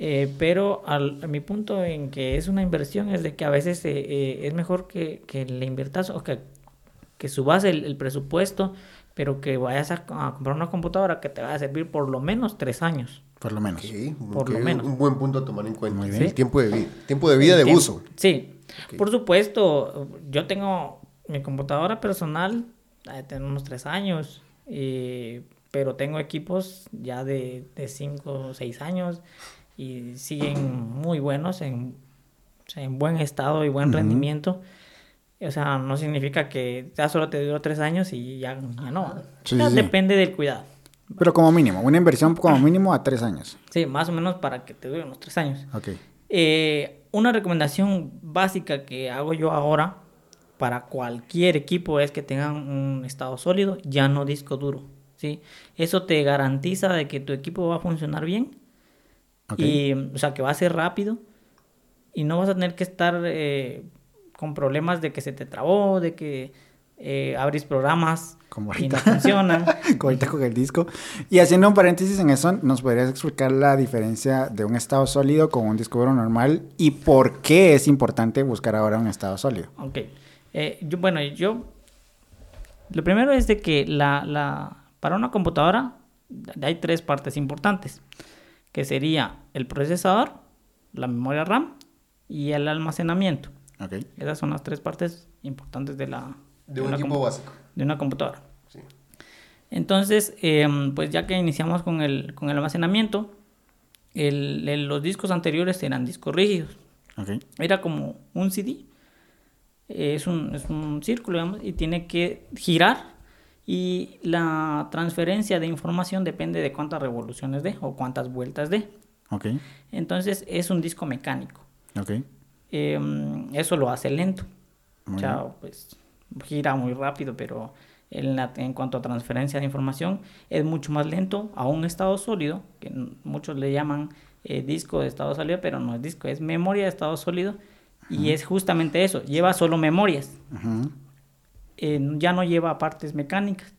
Eh, pero al, a mi punto en que es una inversión es de que a veces eh, es mejor que, que le inviertas o que, que subas el, el presupuesto, pero que vayas a, a comprar una computadora que te va a servir por lo menos tres años. Por lo menos. Ok, Por lo menos. Un buen punto a tomar en cuenta. Muy Sí, bien. Tiempo de vida. Tiempo de vida de Tiempo. uso. Sí, por supuesto, yo tengo mi computadora personal, tengo unos tres años, eh, pero tengo equipos ya de, de cinco o seis años y siguen muy buenos, en, en buen estado y buen Ujú. rendimiento. O sea, no significa que ya solo te duró tres años y ya, ya no. Sí, O sea, sí, sí. Depende del cuidado. Pero como mínimo, una inversión como mínimo a tres años. Sí, más o menos para que te dure unos tres años. Ok. Eh, una recomendación básica que hago yo ahora para cualquier equipo es que tengan un estado sólido, ya no disco duro. ¿sí? Eso te garantiza de que tu equipo va a funcionar bien Ok. y, o sea, que va a ser rápido y no vas a tener que estar eh, con problemas de que se te trabó, de que eh, abrís programas Como y no funcionan. Como ahorita con el disco. Y haciendo un paréntesis en eso, ¿nos podrías explicar la diferencia de un estado sólido con un disco duro normal y por qué es importante buscar ahora un estado sólido? Ok. Eh, yo, bueno, yo... Lo primero es de que la, la, para una computadora hay tres partes importantes, que sería el procesador, la memoria RAM y el almacenamiento. Ok. Esas son las tres partes importantes de la De un una equipo básico. de una computadora. Sí. Entonces, em, pues ya que iniciamos con el, con el almacenamiento, el- el- los discos anteriores eran discos rígidos. Ok. Era como un CD. Eh, Es un, es un círculo, digamos, y tiene que girar. Y la transferencia de información depende de cuántas revoluciones dé o cuántas vueltas dé. Ok. Entonces es un disco mecánico. Ok. Em, eso lo hace lento. Muy sea, pues gira muy rápido, pero en, la- en cuanto a transferencia de información es mucho más lento a un estado sólido, que muchos le llaman eh, disco de estado sólido, pero no es disco, es memoria de estado sólido. Y es justamente eso, lleva solo memorias, eh, ya no lleva partes mecánicas,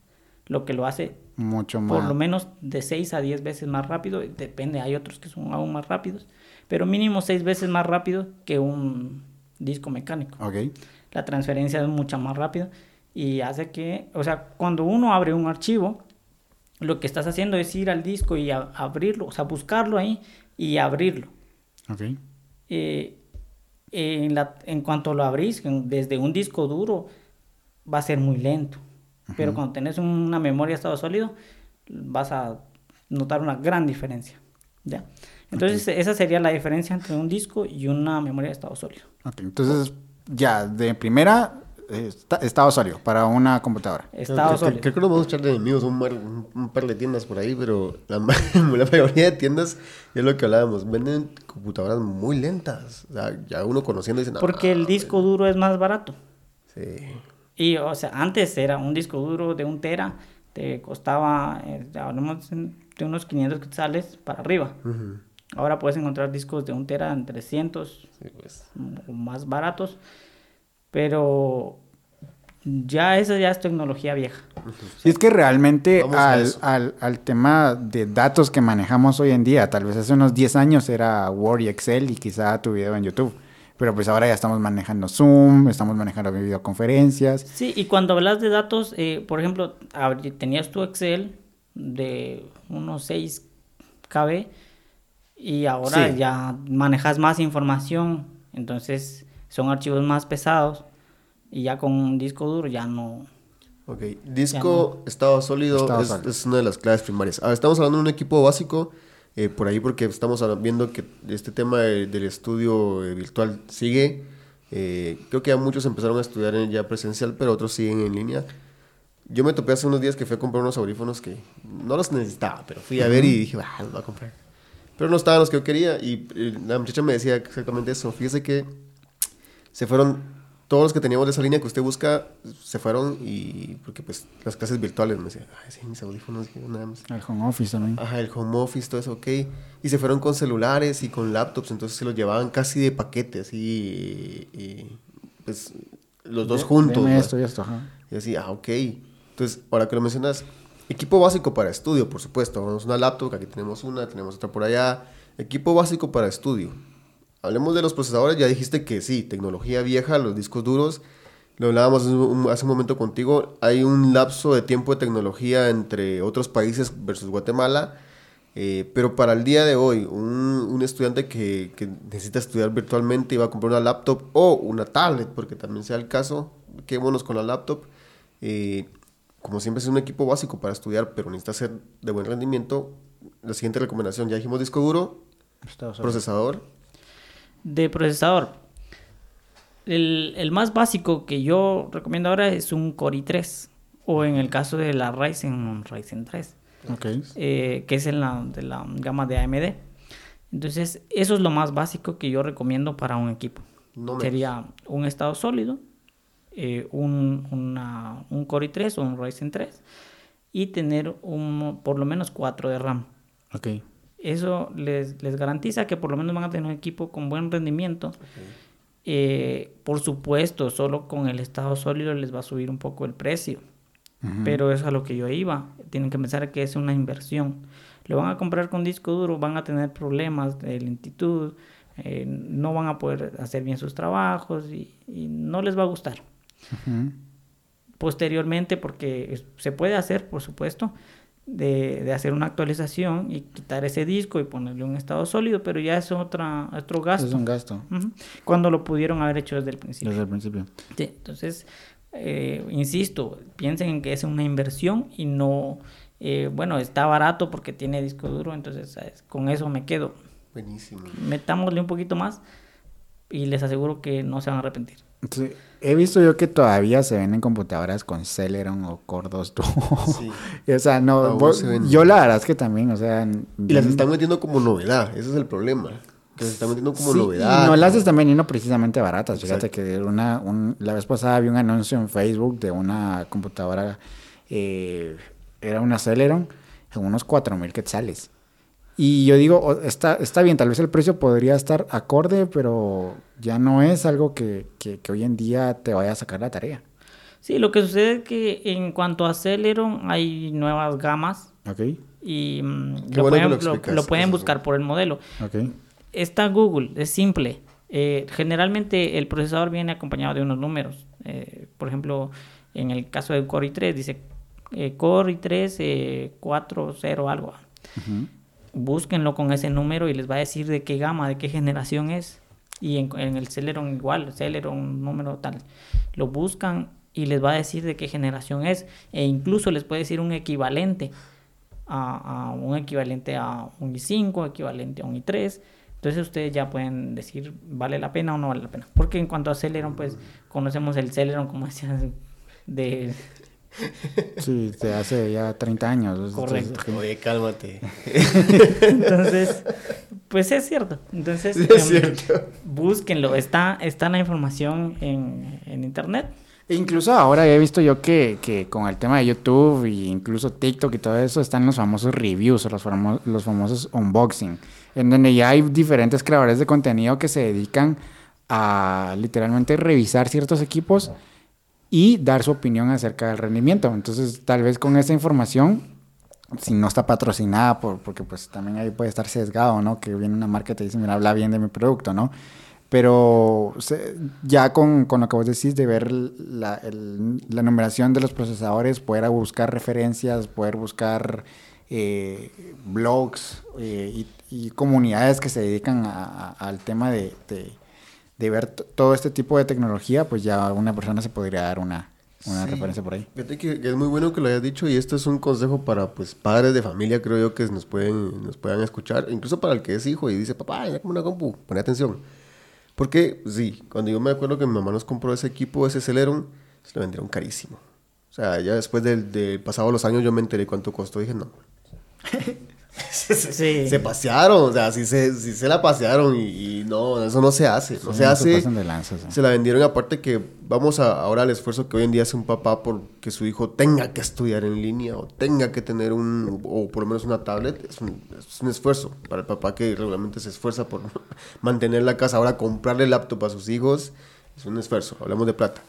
lo que lo hace Mucho más. por lo menos de 6 a 10 veces más rápido, depende, hay otros que son aún más rápidos, pero mínimo 6 veces más rápido que un disco mecánico. Ok. La transferencia es mucho más rápida y hace que, o sea, cuando uno abre un archivo, lo que estás haciendo es ir al disco y a- abrirlo, o sea, buscarlo ahí y abrirlo. Ok. Eh, en, la, en cuanto lo abrís desde un disco duro, va a ser muy lento. Pero cuando tenés una memoria de estado sólido, vas a notar una gran diferencia. ¿ya? Entonces, esa sería la diferencia entre un disco y una memoria de estado sólido. Entonces, ya, de primera, eh, esta- estado sólido para una computadora. Estado creo, sólido. creo que nos vamos a echar de enemigos un, mar- un- un par de tiendas por ahí, pero la, ma- la mayoría de tiendas, es lo que hablábamos, venden computadoras muy lentas. O sea, ya uno conociendo dice, Porque el disco duro es más barato. Sí. Y, o sea, antes era un disco duro de un tera, te costaba, eh, hablamos de unos 500 quetzales para arriba. Ujú. Ahora puedes encontrar discos de un tera en 300 Sí, pues. o más baratos, pero ya esa ya es tecnología vieja. Y es que realmente al, al, al tema de datos que manejamos hoy en día, tal vez hace unos 10 años era Word y Excel y quizá tu video en YouTube. Pero pues ahora ya estamos manejando Zoom, estamos manejando videoconferencias. Sí, y cuando hablas de datos, eh, por ejemplo, tenías tu Excel de unos 6 KB y ahora Sí. ya manejas más información, entonces son archivos más pesados y ya con un disco duro ya no... Ok, disco, estado sólido, Estado es, es una de las claves primarias. Ahora, estamos hablando de un equipo básico, eh, por ahí porque estamos viendo que este tema de- del estudio eh, virtual sigue. Eh, creo que ya muchos empezaron a estudiar en- ya presencial, pero otros siguen en línea. Yo me topé hace unos días que fui a comprar unos audífonos que no los necesitaba, pero fui a ver y dije, ah, los voy a comprar. Pero no estaban los que yo quería y eh, la muchacha me decía exactamente eso. Fíjese que se fueron todos los que teníamos de esa línea que usted busca se fueron y porque pues las clases virtuales me decía ay sí mis audífonos nada más El home office también. ajá el home office todo eso ok y se fueron con celulares y con laptops entonces se los llevaban casi de paquete así y, y, pues, los dos juntos. Deme ¿va? esto y esto, ajá. Y así, ah, ok. Entonces, ahora que lo mencionas, equipo básico para estudio, por supuesto. Tenemos una laptop, aquí tenemos una, tenemos otra por allá. Equipo básico para estudio. Hablemos de los procesadores, ya dijiste que sí, tecnología vieja, los discos duros. Lo hablábamos hace un- momento contigo. Hay un lapso de tiempo de tecnología entre otros países versus Guatemala. Eh, pero para el día de hoy, un, estudiante que, que necesita estudiar virtualmente y va a comprar una laptop o una tablet, porque también sea el caso, quedémonos con la laptop. eh, como siempre es un equipo básico para estudiar, pero necesita ser de buen rendimiento. La siguiente recomendación, ya dijimos disco duro, procesador. De procesador. El, el más básico que yo recomiendo ahora es un Core i3. O en el caso de la Ryzen, un Ryzen 3. Ok. eh, que es en la, de la gama de AMD. Entonces, eso es lo más básico que yo recomiendo para un equipo. No. Sería un estado sólido, eh, un, una- un Core i3 o un Ryzen 3 y tener un, por lo menos 4 de RAM. Ok. Eso les, les garantiza que por lo menos van a tener un equipo con buen rendimiento. Eh, por supuesto, solo con el estado sólido les va a subir un poco el precio. Pero es a lo que yo iba. Tienen que pensar que es una inversión. Lo van a comprar con disco duro, van a tener problemas de lentitud, eh, no van a poder hacer bien sus trabajos y, y no les va a gustar. Posteriormente, porque se puede hacer, por supuesto, de, de hacer una actualización y quitar ese disco y ponerle un estado sólido, pero ya es otra, otro gasto. Es un gasto. Cuando lo pudieron haber hecho desde el principio. Desde el principio. Sí, entonces, eh, insisto, piensen en que es una inversión y no, eh, bueno, está barato porque tiene disco duro, entonces ¿sabes? con eso me quedo. Buenísimo. Metámosle un poquito más y les aseguro que no se van a arrepentir. Sí, He visto yo que todavía se venden computadoras con Celeron o Core 2 Duo. Sí. o sea, no, yo la verdad es que también, o sea... Y las están metiendo como novedad, ese es el problema. Que las están metiendo como Sí, novedad. no las están vendiendo precisamente baratas. Fíjate Exacto. que una, un- la vez pasada vi un anuncio en Facebook de una computadora, eh, era una Celeron, en unos 4000 quetzales. Y yo digo, está, está bien, tal vez el precio podría estar acorde, pero ya no es algo que, que- que hoy en día te vaya a sacar la tarea. Sí, lo que sucede es que en cuanto a Celeron hay nuevas gamas ¿Ok? y mm, lo, pueden, lo lo- explicas, lo pueden buscar por el modelo. ¿Ok? Está Google, es simple. Eh, generalmente el procesador viene acompañado de unos números. Eh, por ejemplo, en el caso del Core i3 dice eh, Core i3 eh, 40 algo. Ujú. Búsquenlo con ese número y les va a decir de qué gama, de qué generación es. Y en, el Celeron igual, Celeron número tal. Lo buscan y les va a decir de qué generación es. E incluso les puede decir un equivalente a, un equivalente a un i5, equivalente a un i3. Entonces ustedes ya pueden decir vale la pena o no vale la pena. Porque en cuanto a Celeron, pues conocemos el Celeron, como decías, de... Sí, de hace ya 30 años. Correcto. Entonces, Oye, cálmate. Entonces, pues es cierto. Entonces, Sí, es em, cierto. búsquenlo. Está, está la información en, en internet. E Incluso ahora he visto yo que, que con el tema de YouTube e incluso TikTok y todo eso están los famosos reviews o los, famo- los famosos unboxing, en donde ya hay diferentes creadores de contenido que se dedican a literalmente revisar ciertos equipos y dar su opinión acerca del rendimiento. Entonces, tal vez con esa información, si no está patrocinada, por, porque pues también ahí puede estar sesgado, ¿no? Que viene una marca y te dice, mira, habla bien de mi producto, ¿no? Pero ya con, con lo que vos decís de ver la, la numeración de los procesadores, poder buscar referencias, poder buscar eh, blogs eh, y, comunidades que se dedican a- al tema de- de ver todo este tipo de tecnología, pues ya una persona se podría dar una, una Sí. referencia por ahí. Fíjate que, que es muy bueno que lo hayas dicho y esto es un consejo para pues padres de familia, creo yo, que nos pueden, nos puedan escuchar, incluso para el que es hijo y dice, papá, ya como una compu, pon atención. Porque sí, cuando yo me acuerdo que mi mamá nos compró ese equipo, ese Celeron, se lo vendieron carísimo. O sea, ya después del, de pasado los años yo me enteré cuánto costó y dije, no. se, se- Sí. se pasearon, o sea, sí se, sí se la pasearon y, y no, eso no se hace. No Sí, se hace. pasan de lanza, sí. Se la vendieron aparte que vamos a, ahora al esfuerzo que hoy en día hace un papá por que su hijo tenga que estudiar en línea o tenga que tener un, o por lo menos una tablet, es un, es un esfuerzo para el papá que regularmente se esfuerza por mantener la casa. Ahora comprarle laptop a sus hijos Es un esfuerzo, hablamos de plata.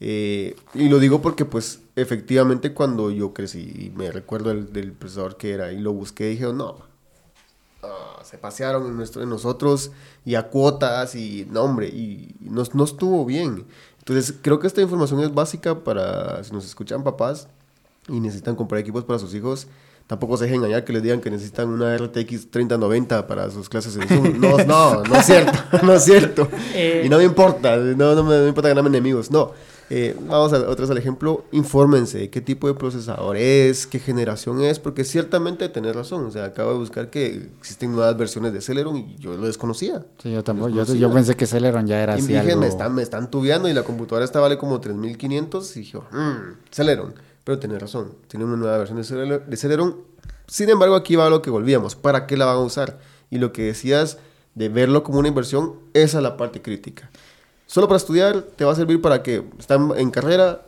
Eh, y lo digo porque, pues, efectivamente, cuando yo crecí, y me recuerdo el, del profesor que era, y lo busqué, dije, no, se pasearon en, nuestro, en nosotros y a cuotas, y no, hombre, y, y no, no estuvo bien. Entonces, creo que esta información es básica para, si nos escuchan papás y necesitan comprar equipos para sus hijos, tampoco se dejen engañar que les digan que necesitan una RTX 3090 para sus clases en Zoom. No, no, no es cierto, no es cierto. Eh. Y no me importa, no, no me, no me importa ganarme enemigos, no. Eh, vamos a otra vez al ejemplo, infórmense qué tipo de procesador es, qué generación es, porque ciertamente tenés razón, o sea, acabo de buscar que existen nuevas versiones de Celeron y yo lo desconocía. Sí, yo tampoco. Yo, yo pensé que Celeron ya era Y así dije, algo... me están, me están tubeando y la computadora esta vale como 3500 y dije, mmm, Celeron. Pero tenés razón, tiene una nueva versión de Cele- de Celeron. Sin embargo, aquí va lo que volvíamos. ¿Para qué la van a usar? Y lo que decías de verlo como una inversión, esa es la parte crítica. Solo para estudiar, te va a servir para que están en carrera,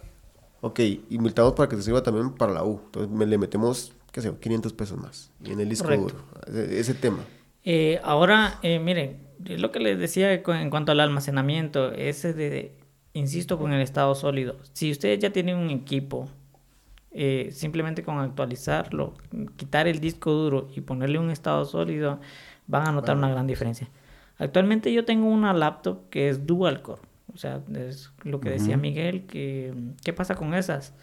ok, invitamos para que te sirva también para la U. Entonces me, le metemos, qué sé, 500 pesos más. En el disco duro, ese, ese tema. Eh, ahora, eh, miren, lo que les decía en cuanto al almacenamiento, ese de, insisto, con el estado sólido. Si ustedes ya tienen un equipo, eh, simplemente con actualizarlo, quitar el disco duro y ponerle un estado sólido, van a notar una gran diferencia. Actualmente yo tengo una laptop que es dual core, o sea, es lo que decía Miguel, que ¿qué pasa con esas?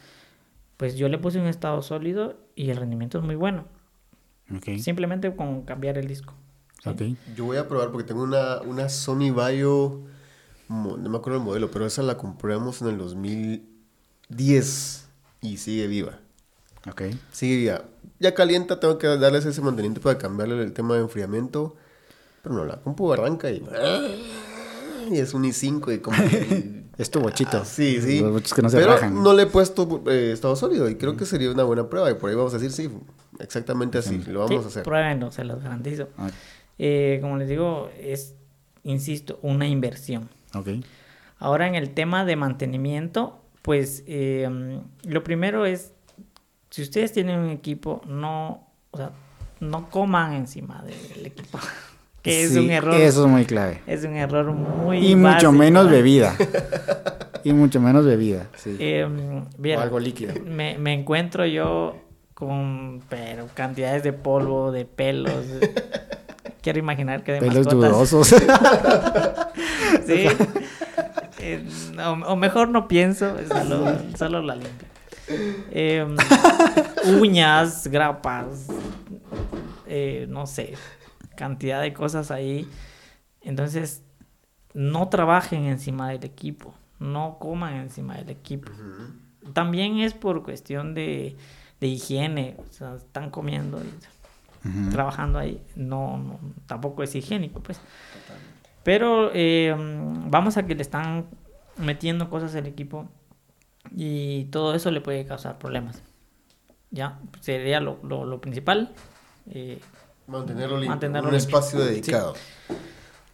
Pues yo le puse un estado sólido y el rendimiento es muy bueno, Ok, simplemente con cambiar el disco. ¿sí? ok. Yo voy a probar porque tengo una, una Sony Vaio, no me acuerdo el modelo, pero esa la compramos en el 2010 y sigue viva. Ok. Sigue viva. Ya calienta, tengo que darles ese mantenimiento para cambiarle el tema de enfriamiento. Pero no, la compu arranca y... Y es un i5 y como... Es tu bochito. Ah, sí, sí. Los bochos que no se Pero rajan. no le he puesto eh, estado sólido y creo que sería una buena prueba. Y por ahí vamos a decir, sí, exactamente así, lo vamos Sí, a hacer. Pruébenlo, se los garantizo. Eh, como les digo, es, insisto, una inversión. Ok. Ahora en el tema de mantenimiento, pues eh, lo primero es, si ustedes tienen un equipo, no, o sea, no coman encima del equipo. Que es Sí, un error. Eso es muy clave. Es un error muy Y mucho básico, menos ¿no? bebida. y mucho menos bebida. Sí. Eh, bien, O algo líquido. Me, me encuentro yo con pero cantidades de polvo, de pelos. Quiero imaginar que de Pelos mascotas. dudosos. Sí. Eh, o, o mejor no pienso, solo, solo la limpio. Eh, uñas, grapas, eh, no sé, cantidad de cosas ahí. Entonces, no trabajen encima del equipo, no coman encima del equipo. También es por cuestión de, de higiene, o sea, están comiendo y Ujú. trabajando ahí, no, no, tampoco es higiénico, pues. Pero eh, vamos a que le están metiendo cosas al equipo y todo eso le puede causar problemas. Ya, sería lo, lo, lo principal. Eh, Mantenerlo limpio, Mantenerlo un limpio. espacio dedicado.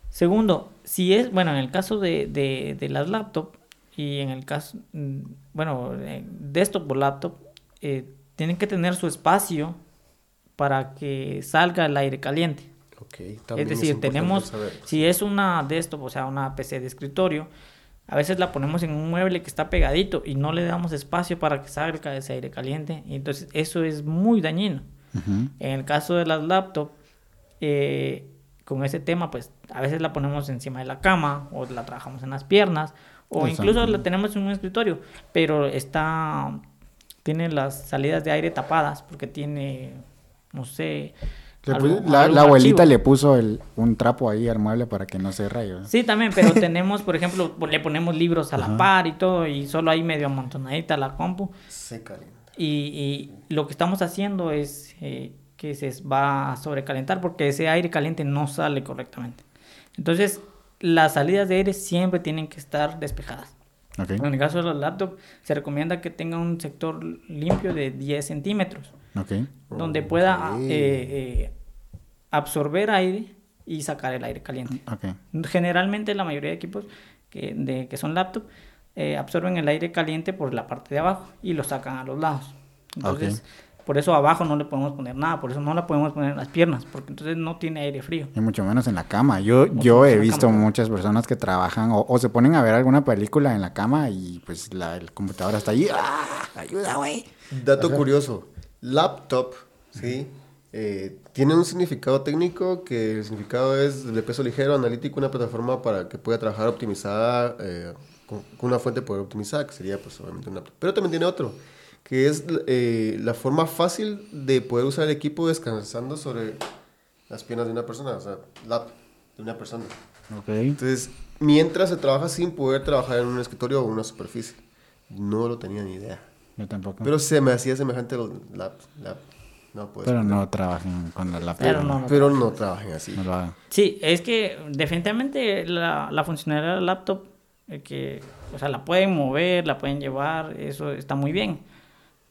Segundo, si es, bueno, en el caso de, de, de las laptops y en el caso, mm, bueno, eh, desktop o laptop, eh, tienen que tener su espacio para que salga el aire caliente. Ok, Es decir, importante tenemos, saberlo. si es una desktop, o sea, una PC de escritorio, a veces la ponemos en un mueble que está pegadito y no le damos espacio para que salga ese aire caliente. Y entonces eso es muy dañino. En el caso de las laptops, eh, con ese tema, pues a veces la ponemos encima de la cama o la trabajamos en las piernas o Exacto. incluso la tenemos en un escritorio, pero está tiene las salidas de aire tapadas porque tiene, no sé, algo- la, algún la abuelita archivo. le puso el, un trapo ahí al mueble para que no se raye. Sí, también, pero tenemos, por ejemplo, le ponemos libros a la Ajá. par y todo, y solo ahí medio amontonadita la compu. Se calienta. Y, y lo que estamos haciendo es eh, que se va a sobrecalentar porque ese aire caliente no sale correctamente. Entonces, las salidas de aire siempre tienen que estar despejadas. Ok. En el caso de los laptops, se recomienda que tenga un sector limpio de 10 centímetros, Ok. donde pueda eh, eh, absorber aire y sacar el aire caliente. Generalmente la mayoría de equipos que, de, que son laptop eh, absorben el aire caliente por la parte de abajo y lo sacan a los lados. Entonces, Por eso abajo no le podemos poner nada, por eso no la podemos poner en las piernas, porque entonces no tiene aire frío. Y mucho menos en la cama. Yo, yo he visto cama. muchas personas que trabajan o, o se ponen a ver alguna película en la cama y pues la el computador está allí. ¡Ah! ¡Ayuda, güey! Dato curioso, laptop, ¿sí? Eh, tiene un significado técnico que el significado es de peso ligero, analítico, una plataforma para que pueda trabajar optimizada, eh, con, con una fuente de poder optimizada, que sería pues obviamente un laptop. Pero también tiene otro, que es eh, la forma fácil de poder usar el equipo descansando sobre las piernas de una persona, o sea, lap de una persona. Ok. Entonces, mientras se trabaja sin poder trabajar en un escritorio o una superficie. No lo tenía ni idea. Yo tampoco. Pero se me hacía semejante al lap, lap. No, pues, Pero no trabajen con la laptop. Pero no, no. Pero no trabajen así. No lo hagan. Sí, es que definitivamente la, la funcionalidad del laptop, que, o sea, la pueden mover, la pueden llevar, eso está muy bien.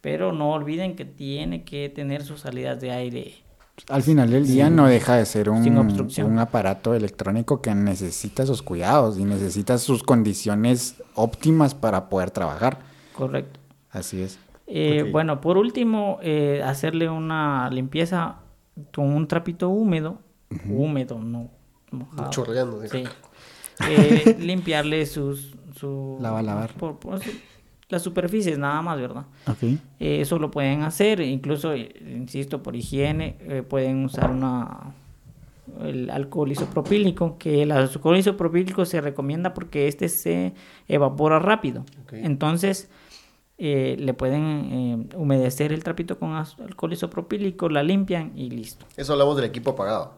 Pero no olviden que tiene que tener sus salidas de aire. Al final del día no deja de ser un, aparato electrónico que necesita sus cuidados y necesita sus condiciones óptimas para poder trabajar. Correcto. Así es. Eh. Bueno, por último, eh, hacerle una limpieza con un trapito húmedo, húmedo, no mojado. Chorreando. ¿sí? Eh, limpiarle sus, su, Lava, lavar. por- por su- las superficies nada más, ¿verdad? Eh, eso lo pueden hacer, incluso, eh, insisto, por higiene, eh, pueden usar una el alcohol isopropílico, que el alcohol isopropílico se recomienda porque este se evapora rápido. Entonces, eh, le pueden eh, humedecer el trapito con alcohol isopropílico, la limpian y listo. Eso hablamos del equipo apagado.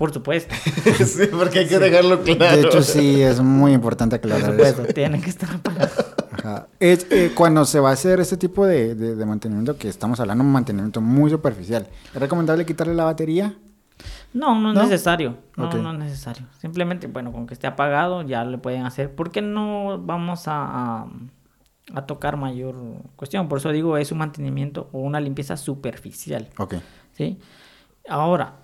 Por supuesto, sí, porque hay que dejarlo claro. De hecho, sí, es muy importante por aclarar supuesto, eso. tienen que estar apagados. Ajá. Es, eh, cuando se va a hacer este tipo de, de- de mantenimiento, que estamos hablando de un mantenimiento muy superficial, ¿es recomendable quitarle la batería? No, no es ¿No? necesario. No, no es necesario. Simplemente, bueno, con que esté apagado ya le pueden hacer. Porque no vamos a, a, a tocar mayor cuestión. Por eso digo, es un mantenimiento o una limpieza superficial. Ok. ¿sí? Ahora,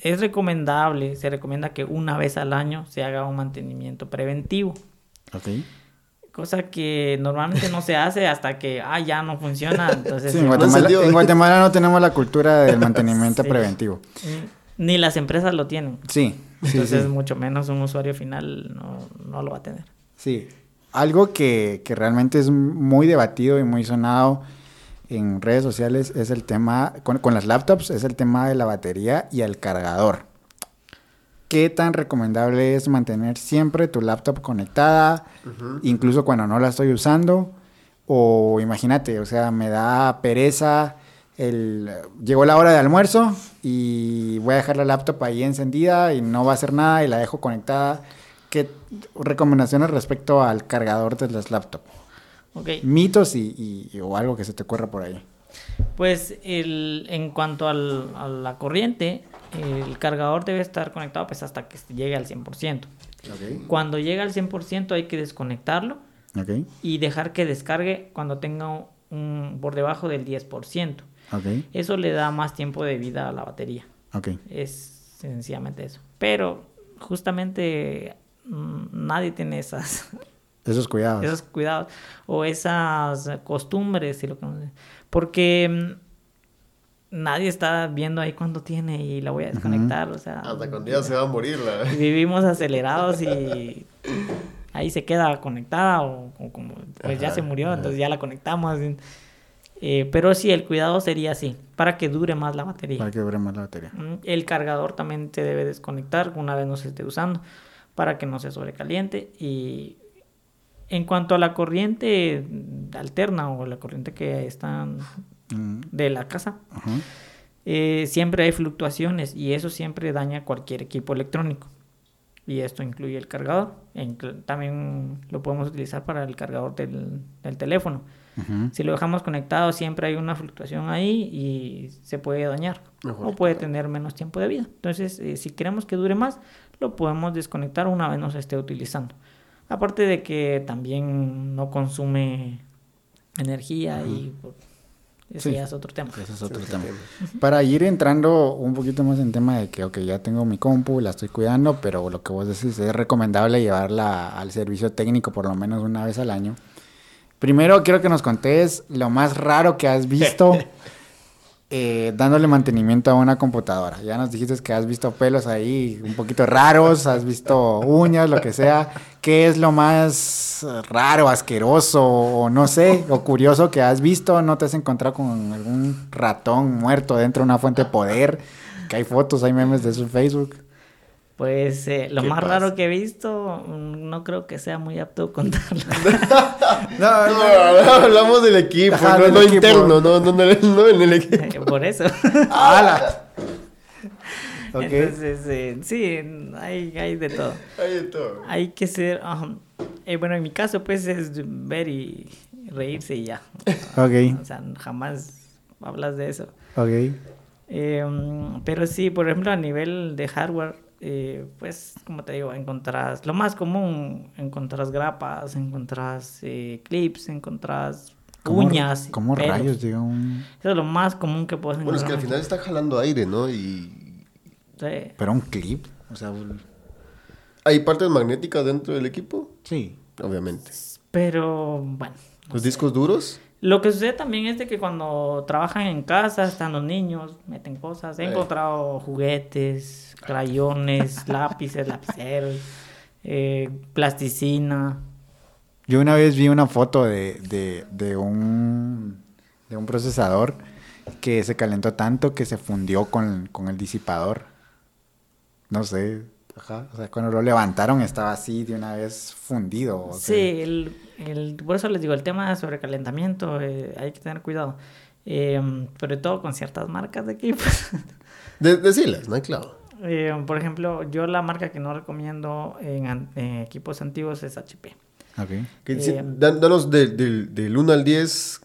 es recomendable, se recomienda que una vez al año se haga un mantenimiento preventivo. Ok. Cosa que normalmente no se hace hasta que, ah, ya no funciona. Entonces, Sí, en, Guatemala, sentido. en Guatemala no tenemos la cultura del mantenimiento Sí. preventivo. ni las empresas lo tienen. Sí, sí, Entonces, mucho menos un usuario final no, no lo va a tener. Sí. Algo que, que realmente es muy debatido y muy sonado en redes sociales es el tema, con, con las laptops, es el tema de la batería y el cargador. ¿Qué tan recomendable es mantener siempre tu laptop conectada, incluso cuando no la estoy usando? O imagínate, o sea, me da pereza, el, llegó la hora de almuerzo y voy a dejar la laptop ahí encendida y no va a hacer nada y la dejo conectada. ¿Qué recomendaciones respecto al cargador de las laptops? Mitos y, y- o algo que se te ocurra por ahí. pues el, en cuanto al- a la corriente, el cargador debe estar conectado pues hasta que llegue al 100%. Ok. Cuando llega al 100% hay que desconectarlo y dejar que descargue cuando tenga un, por debajo del 10%. Ok. Eso le da más tiempo de vida a la batería. Es sencillamente eso. Pero justamente mm, nadie tiene esas, Esos cuidados. esos cuidados o esas costumbres, si lo conocen. porque mm, nadie está viendo ahí cuándo tiene y la voy a desconectar. O sea, Hasta cuando ya se va a morir la... vivimos acelerados y ahí se queda conectada o, o como pues ya se murió, ajá. entonces ya la conectamos. Eh, pero sí, el cuidado sería así, para que dure más la batería. Para que dure más la batería. El cargador también se debe desconectar una vez no se esté usando para que no se sobrecaliente. Y en cuanto a la corriente alterna o la corriente que está Mm, de la casa, ajá. eh, siempre hay fluctuaciones y eso siempre daña cualquier equipo electrónico. Y esto incluye el cargador. También lo podemos utilizar para el cargador del, del teléfono. Si lo dejamos conectado, siempre hay una fluctuación ahí y se puede dañar Mejor o puede tener menos tiempo de vida. Entonces, eh, si queremos que dure más, lo podemos desconectar una vez no se esté utilizando. Aparte de que también no consume energía y pues, ese Sí. ya es otro tema. Ese es otro Sí, tema. Para ir entrando un poquito más en tema de que, ok, ya tengo mi compu, la estoy cuidando, pero lo que vos decís es recomendable llevarla al servicio técnico por lo menos una vez al año. Primero quiero que nos contés lo más raro que has visto eh, dándole mantenimiento a una computadora. Ya nos dijiste que has visto pelos ahí un poquito raros, has visto uñas, lo que sea. ¿Qué es lo más raro, asqueroso o no sé, o curioso que has visto? ¿No te has encontrado con algún ratón muerto dentro de una fuente de poder? Que hay fotos, hay memes de eso en Facebook. Pues eh, lo ¿Qué más pasa? raro que he visto, mm, no creo que sea muy apto contarlo. No, No, no, hablamos del equipo, Ajá, no, del no equipo. interno, no, no, no, no en el equipo. Por eso. ¡Hala! Ok. Entonces, eh, sí, hay, hay de todo. Hay de todo. Hay que ser, eh, bueno, en mi caso, pues es ver y reírse y ya. Ok, O sea, jamás hablas de eso. ok. Eh, mm, pero sí, por ejemplo, a nivel de hardware, eh, pues, como te digo, encontrás, lo más común, encontrás grapas, encontrás eh, clips, encontrás ¿Cómo- uñas. ¿Cómo pelos. rayos llega un...? Eso es lo más común que puedes Bueno, es que encontrar. al final está jalando aire, ¿no? Y Sí. Pero un clip, o sea, un- hay partes magnéticas dentro del equipo, sí. obviamente. Pero, bueno. Los discos duros, Lo que sucede también es de que cuando trabajan en casa, están los niños, meten cosas. He Eh. encontrado juguetes, crayones, lápices, lapiceros, eh, plasticina. Yo una vez vi una foto de, de, de un, de un procesador que se calentó tanto que se fundió con, con el disipador. No sé, ajá. O sea, cuando lo levantaron estaba así de una vez fundido. o sea. Sí, el, el- por eso les digo, el tema de sobrecalentamiento, eh, hay que tener cuidado. Eh, sobre todo con ciertas marcas de equipos. de, decilas, no hay clavo. Eh, por ejemplo, yo la marca que no recomiendo en, en equipos antiguos es HP. Ok. Que Eh, si- dan- danos de- del- del 1 al 10,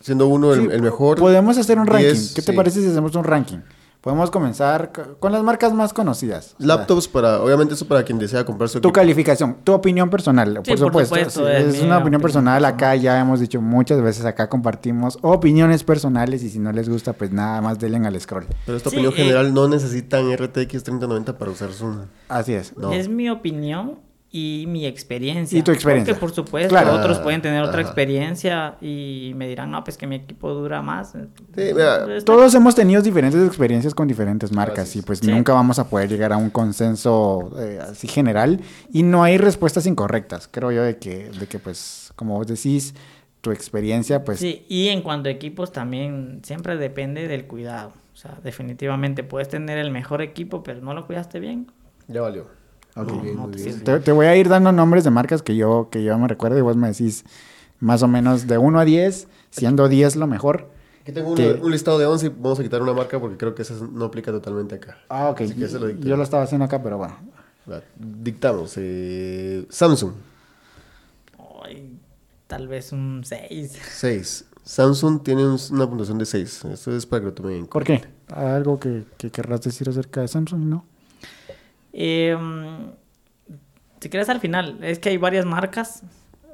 siendo uno el, Sí, el mejor. Podemos hacer un ranking. 10, ¿Qué te sí. parece si hacemos un ranking? Podemos comenzar con las marcas más conocidas. O sea, Laptops para, obviamente eso para quien desea comprar su Tu equipo. calificación, tu opinión personal, por por supuesto. supuesto, sí, es una opinión opinión personal. personal. Acá ya hemos dicho muchas veces, acá compartimos opiniones personales y si no les gusta, pues nada más denle al scroll. Pero esta Sí, opinión eh, general no necesitan RTX 3090 para usar Zoom. Así es. No. Es mi opinión y mi experiencia. Y tu experiencia. Porque por supuesto Claro. otros pueden tener otra experiencia y me dirán, no, pues que mi equipo dura más. Sí, mira, Está- Todos hemos tenido diferentes experiencias con diferentes marcas y es. pues Sí. nunca vamos a poder llegar a un consenso eh, así general y no hay respuestas incorrectas. Creo yo de que, de que pues como vos decís, tu experiencia pues Sí, y en cuanto a equipos también siempre depende del cuidado. O sea, definitivamente puedes tener el mejor equipo, pero no lo cuidaste bien. Ya valió. Ok. Muy bien, No, muy pues bien. Te, te voy a ir dando nombres de marcas que yo, que yo me recuerdo y vos me decís más o menos de 1 a 10, siendo 10 lo mejor. Aquí tengo un listado de 11 y vamos a quitar una marca porque creo que esa no aplica totalmente acá. Ah, ok. Así que ese lo yo lo estaba haciendo acá, pero bueno. Va, Dictamos. eh, Samsung, Ay, tal vez un 6. 6. Samsung tiene un- una puntuación de 6. Esto es para que lo tomen en ¿Por cuenta. qué? ¿Algo que, que querrás decir acerca de Samsung? No. Eh, si quieres al final, es que hay varias marcas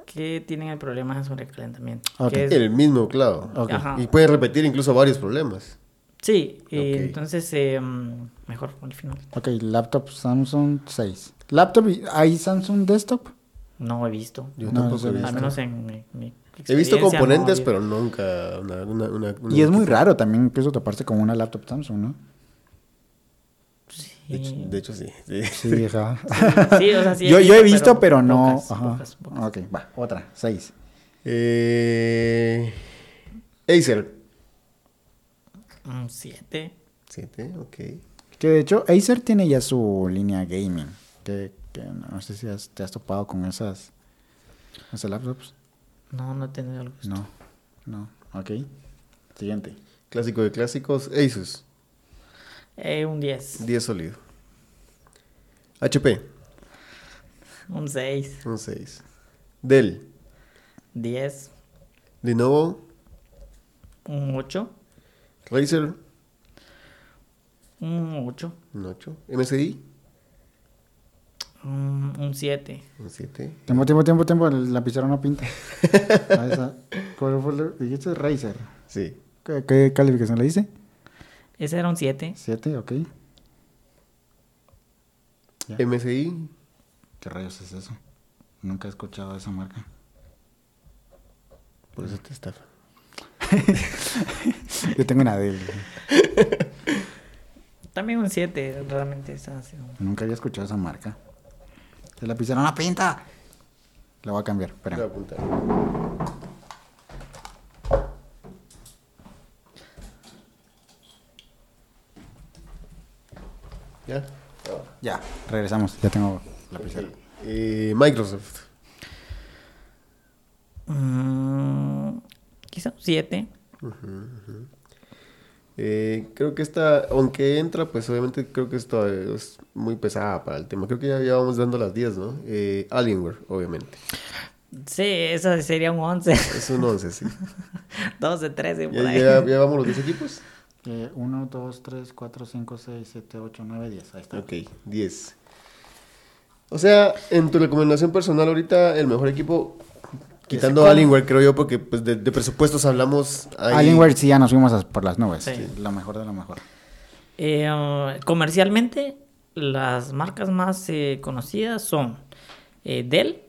que tienen el problema de sobrecalentamiento. Ok. que es- El mismo, claro. Y pueden repetir incluso varios problemas. Sí, eh, entonces eh, mejor al final. Ok, laptop Samsung 6. ¿Laptop? ¿Hay Samsung desktop? No he visto. Yo No, tampoco he visto. Al menos en mi, mi He visto componentes, no, pero nunca una, una- una- una- Y es muy raro también a toparse con una laptop Samsung, ¿no? De hecho, Sí. de hecho, sí. sí. Sí, ajá. Sí, o sea, sí yo, yo he visto, pero, no. pocas, ajá. pocas, pocas. Ok, va, otra, 6. Eh, Acer. Un 7. 7, ok. Que de hecho, Acer tiene ya su línea gaming. Que, que no sé si has- te has topado con esas, esas laptops. No, no he tenido gusto. No, no. Ok. Siguiente. Clásico de clásicos. Asus. Eh, un 10. 10 sólido. HP. Un 6. Un 6. Dell. 10. Lenovo. Un 8. Razer. Un 8. Un 8. MSI. Un un 7. Un 7. Tiempo, tiempo, tiempo, tiempo. La pizarra no pinta. ¿Cuál fue? la- Dijiste Razer. Sí. ¿Qué, qué calificación le hice? Ese era un 7. 7, ok. Ya. MSI. ¿Qué rayos es eso? Nunca he escuchado de esa marca. Por eso te estafa. Yo tengo una Dell. También un 7, realmente es así. Nunca había escuchado esa marca. Se la pisaron la pinta. La voy a cambiar, Voy a espera. apuntar. ¿Ya? Ya, regresamos. Ya tengo la. Eh, Microsoft. Mm, quizá un 7. Eh, creo que esta, aunque entra, pues obviamente creo que esto es muy pesada para el tema. Creo que ya, ya vamos dando las 10, ¿no? Eh, Alienware, obviamente. Sí, esa sería un 11. Es un 11, sí. 12, 13 por ¿Ya, ahí. ya, ya vamos los 10 equipos? 1, 2, 3, 4, 5, 6, 7, 8, 9, 10. Ahí está. Ok, 10. O sea, en tu recomendación personal ahorita, el mejor equipo, quitando. Alienware, creo yo, porque pues de, de presupuestos hablamos ahí. Alienware sí ya nos fuimos a- por las nubes. Sí. Lo mejor de lo mejor. Eh, uh, comercialmente, las marcas más eh, conocidas son eh, Dell,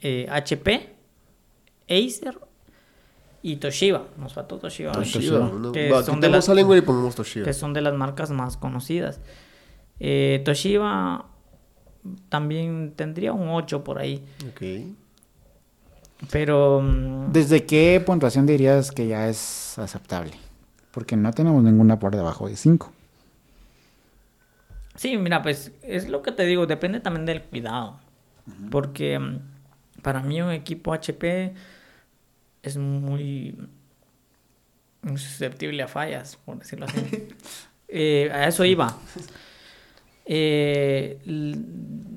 eh, HP, Acer y Toshiba. Nos faltó Toshiba. Toshiba, ¿no? Que Va, son de las- y pongamos Toshiba. que son de las marcas más conocidas. Eh, Toshiba también tendría un 8 por ahí, Ok. pero mm, ¿Desde qué puntuación dirías que ya es aceptable? Porque no tenemos ninguna por debajo de 5. sí, mira, pues es lo que te digo, depende también del cuidado, porque mm, para mí un equipo HP es muy, muy susceptible a fallas, por decirlo así. Eh, a eso iba. Eh,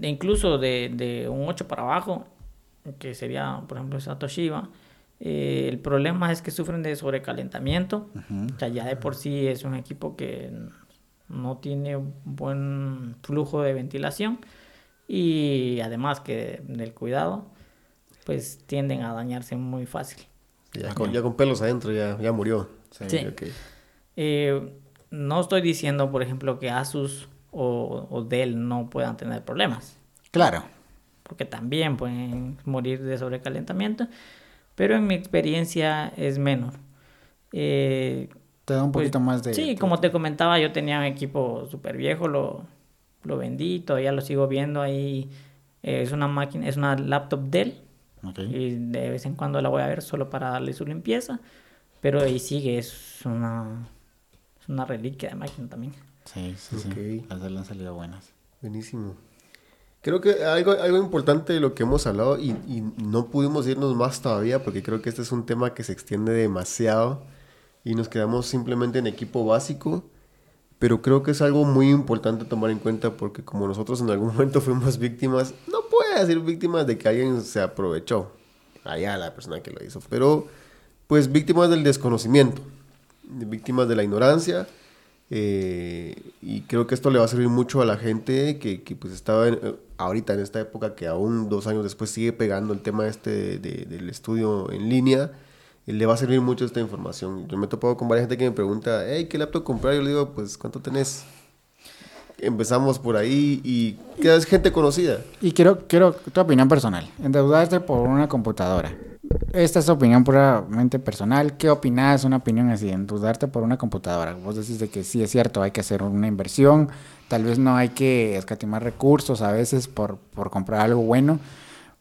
incluso de, de un 8 para abajo, que sería, por ejemplo, esa Toshiba, eh, el problema es que sufren de sobrecalentamiento. O sea, ya de por sí es un equipo que no tiene buen flujo de ventilación y además que del cuidado, pues tienden a dañarse muy fácil. Ya con, ya con pelos adentro, ya, ya murió. Sí. Eh, no estoy diciendo, por ejemplo, que Asus o, o Dell no puedan tener problemas, Claro. porque también pueden morir de sobrecalentamiento, pero en mi experiencia es menor. Eh, Te da un pues, poquito más de... Sí, como te comentaba, yo tenía un equipo súper viejo, lo, lo vendí, todavía lo sigo viendo ahí. Eh, es una máquina, es una laptop Dell. Y de vez en cuando la voy a ver solo para darle su limpieza. Pero ahí sigue, es una, es una reliquia de máquina también. Sí, sí, sí. Ok. Las de él han salido buenas. Buenísimo. Creo que algo, algo importante de lo que hemos hablado y, y no pudimos irnos más todavía porque creo que este es un tema que se extiende demasiado y nos quedamos simplemente en equipo básico, pero creo que es algo muy importante tomar en cuenta porque como nosotros en algún momento fuimos víctimas, no puede decir víctimas de que alguien se aprovechó, allá la persona que lo hizo, pero pues víctimas del desconocimiento, víctimas de la ignorancia. Eh, y creo que esto le va a servir mucho a la gente que, que, pues estaba en- ahorita en esta época que aún dos años después sigue pegando el tema este de- de- del estudio en línea. eh, le va a servir mucho esta información. Yo me he topado con varias gente que me pregunta, hey, ¿qué laptop comprar? Yo le digo, pues, ¿cuánto tenés? Empezamos por ahí y es gente conocida. Y quiero, quiero tu opinión personal. Endeudarte por una computadora. Esta es opinión puramente personal. ¿Qué opinas? Una opinión así, endeudarte por una computadora. Vos decís de que sí es cierto, hay que hacer una inversión. Tal vez no hay que escatimar recursos a veces por, por comprar algo bueno.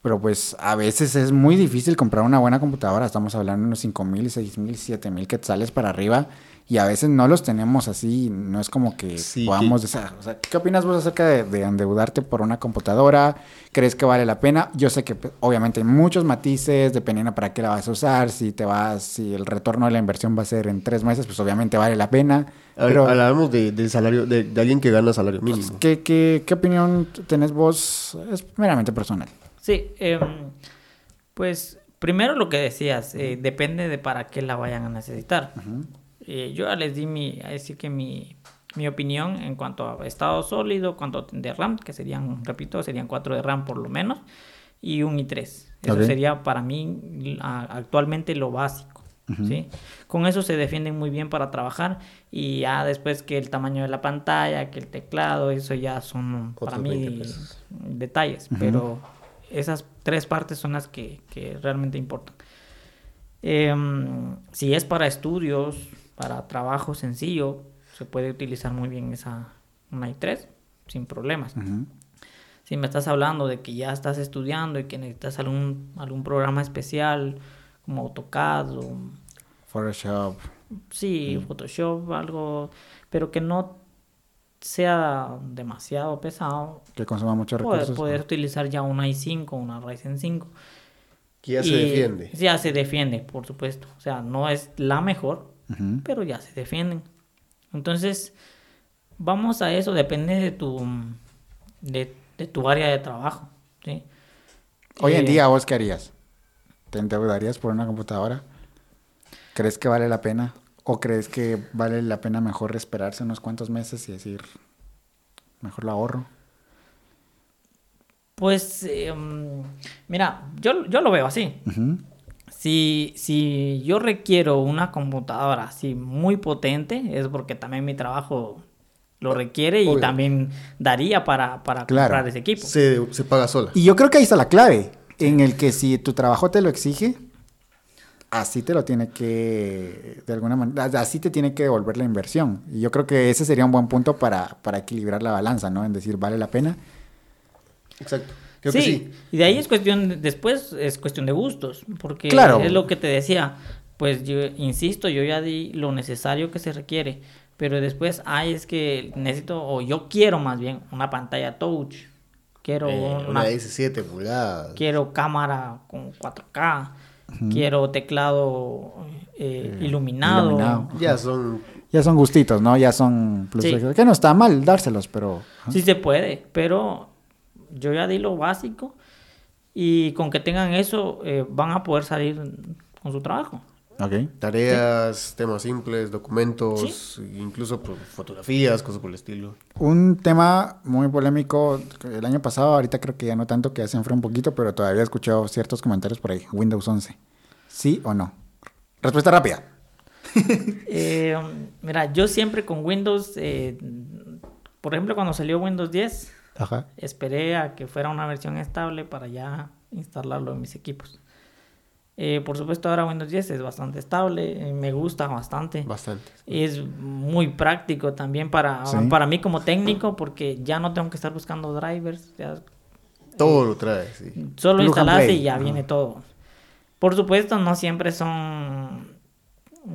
Pero pues a veces es muy difícil comprar una buena computadora. Estamos hablando de unos 5 mil, 6 mil, 7 mil quetzales para arriba. Y a veces no los tenemos así. No es como que Sí, podamos... que- desa- o sea, ¿Qué opinas vos acerca de, de endeudarte por una computadora? ¿Crees que vale la pena? Yo sé que pues, obviamente hay muchos matices dependiendo para qué la vas a usar. Si te vas, si el retorno de la inversión va a ser en tres meses, pues obviamente vale la pena. A- Pero, Hablábamos de, del salario, de, de alguien que gana salario pues, mínimo. ¿qué, qué, qué opinión tenés vos? Es meramente personal. Sí, em, pues primero lo que decías, eh, depende de para qué la vayan a necesitar. Eh, yo ya les di mi, a decir que mi, mi opinión en cuanto a estado sólido, cuanto de RAM, que serían, repito, serían 4 de RAM por lo menos, y un i3. Eso Ok. sería para mí actualmente lo básico. ¿sí? Con eso se defienden muy bien para trabajar y ya después que el tamaño de la pantalla, que el teclado, eso ya son para Otros 20 mí detalles, pero esas tres partes son las que, que realmente importan. Em, si es para estudios, para trabajo sencillo, se puede utilizar muy bien esa una i3 sin problemas. Si me estás hablando de que ya estás estudiando y que necesitas algún, algún programa especial como AutoCAD o Photoshop. sí, Photoshop, algo, pero que no sea demasiado pesado, Que consuma muchos poder, recursos. poder utilizar ya una i5, una Ryzen 5. Que ya se Y defiende. Ya se defiende, por supuesto. O sea, no es la mejor, Pero ya se defienden. Entonces, vamos a eso, depende de tu, de, de tu área de trabajo. ¿sí? Hoy en Eh, día, ¿vos qué harías? ¿Te endeudarías por una computadora? ¿Crees que vale la pena? ¿O crees que vale la pena mejor esperarse unos cuantos meses y decir, mejor lo ahorro? Pues, eh, mm, mira, yo, yo lo veo así. Ujú. Si, si yo requiero una computadora así muy potente, es porque también mi trabajo lo requiere y Obvio. también daría para, para Claro. comprar ese equipo. Se, se paga sola. Y yo creo que ahí está la clave, en el que si tu trabajo te lo exige, así te lo tiene que, de alguna manera, así te tiene que devolver la inversión. Y yo creo que ese sería un buen punto para, para equilibrar la balanza, ¿no? En decir, ¿vale la pena? Exacto. Creo sí, que sí. y de ahí es cuestión, después es cuestión de gustos, porque Claro. es lo que te decía, pues yo insisto, yo ya di lo necesario que se requiere, pero después, ay, es que necesito, o yo quiero más bien, una pantalla touch, quiero Eh, una, una S7 pulgadas. quiero cámara con 4K, quiero teclado eh, iluminado. iluminado. Ya son. Ya son gustitos, ¿no? Ya son plus Sí. Que no está mal dárselos, pero... Sí se puede, pero yo ya di lo básico y con que tengan eso eh, van a poder salir con su trabajo. Ok. Tareas, temas simples, documentos, incluso pues, fotografías, cosas por el estilo. Un tema muy polémico el año pasado, ahorita creo que ya no tanto, que ya se enfrió un poquito, pero todavía he escuchado ciertos comentarios por ahí. Windows 11. ¿Sí o no? Respuesta rápida. Eh, mira, yo siempre con Windows, eh, por ejemplo, cuando salió Windows 10, Ajá. esperé a que fuera una versión estable para ya instalarlo en mis equipos. Eh, por supuesto, ahora Windows 10 es bastante estable, eh, me gusta bastante. Bastante. Es muy práctico también para, Sí. para mí como técnico porque ya no tengo que estar buscando drivers. ya Todo lo trae, sí. solo play. y ya viene todo. Por supuesto, no siempre son,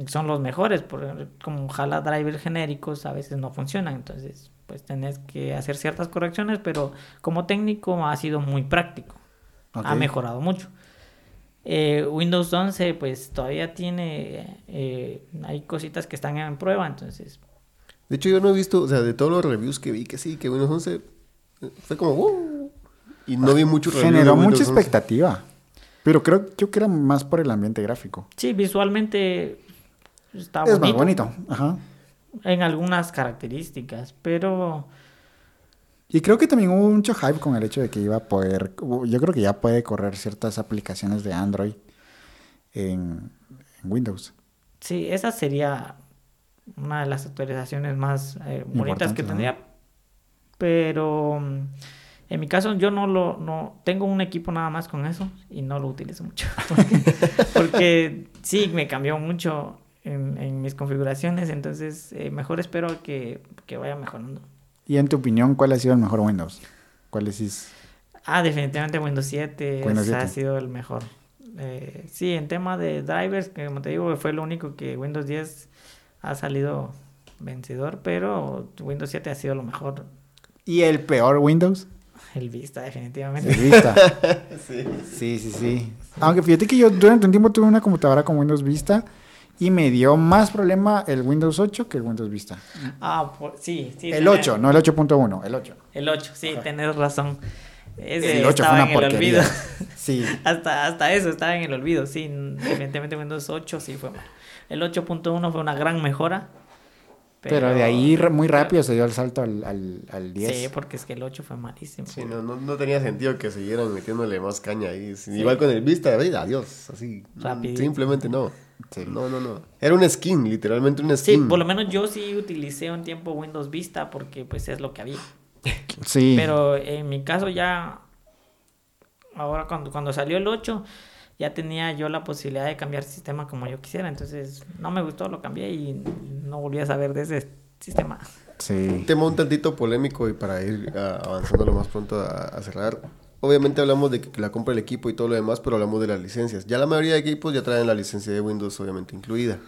son los mejores. Por, como jala drivers genéricos, a veces no funcionan. Entonces, pues tenés que hacer ciertas correcciones, pero como técnico ha sido muy práctico. Ha mejorado mucho. Eh, Windows 11, pues todavía tiene. eh, hay cositas que están en prueba, entonces De hecho, yo no he visto, o sea, de todos los reviews que vi, que sí, que Windows 11 eh, fue como, "Uh", Y no vi mucho Generó mucha 11. expectativa. Pero creo yo que era más por el ambiente gráfico. Sí, visualmente está es bonito, más bonito. Ajá. En algunas características, pero Y creo que también hubo mucho hype con el hecho de que iba a poder, yo creo que ya puede correr ciertas aplicaciones de Android en, en Windows. sí, esa sería una de las actualizaciones más eh, bonitas que tendría. Pero mm, en mi caso yo no lo no tengo un equipo nada más con eso y no lo utilizo mucho. Porque sí, me cambió mucho en, en mis configuraciones, entonces eh, mejor espero que, que vaya mejorando. Y en tu opinión, ¿cuál ha sido el mejor Windows? ¿Cuál decís? Ah, definitivamente Windows 7, Windows ese ha 7. sido el mejor. Eh, sí, en tema de drivers, que como te digo, fue lo único que Windows 10 ha salido vencedor, pero Windows 7 ha sido lo mejor. ¿Y el peor Windows? El Vista, El definitivamente. Vista. sí, sí, sí. Aunque fíjate que yo durante un tiempo tuve una computadora con Windows Vista y me dio más problema el Windows 8 que el Windows Vista. Ah, por- sí, sí. el tenés- 8, no el 8.1, el 8. El 8, sí, tenés razón. Ese El 8 fue estaba una en el porquería. olvido. Sí. hasta, hasta eso estaba en el olvido, sí. Definitivamente Windows 8 sí fue mal. El 8.1 fue una gran mejora. Pero, de ahí muy rápido se dio el salto al, al, al 10. Sí, porque es que el 8 fue malísimo. Sí, no, no, no tenía sentido que siguieran metiéndole más caña ahí. Sí, Igual con el Vista, adiós, así. Rapidito. Simplemente no. Sí. No, no, no. Era un skin, literalmente un Sí, skin. por lo menos yo sí utilicé un tiempo Windows Vista porque pues es lo que había. Sí. Pero en mi caso ya, ahora cuando, cuando salió el 8, ya tenía yo la posibilidad de cambiar sistema como yo quisiera. Entonces no me gustó, lo cambié y no volví a saber de ese sistema. Sí. Tema un tantito polémico y para ir uh, avanzando lo más pronto a, a, cerrar. Obviamente hablamos de que la compra del equipo y todo lo demás, pero hablamos de las licencias. Ya la mayoría de equipos ya traen la licencia de Windows obviamente incluida.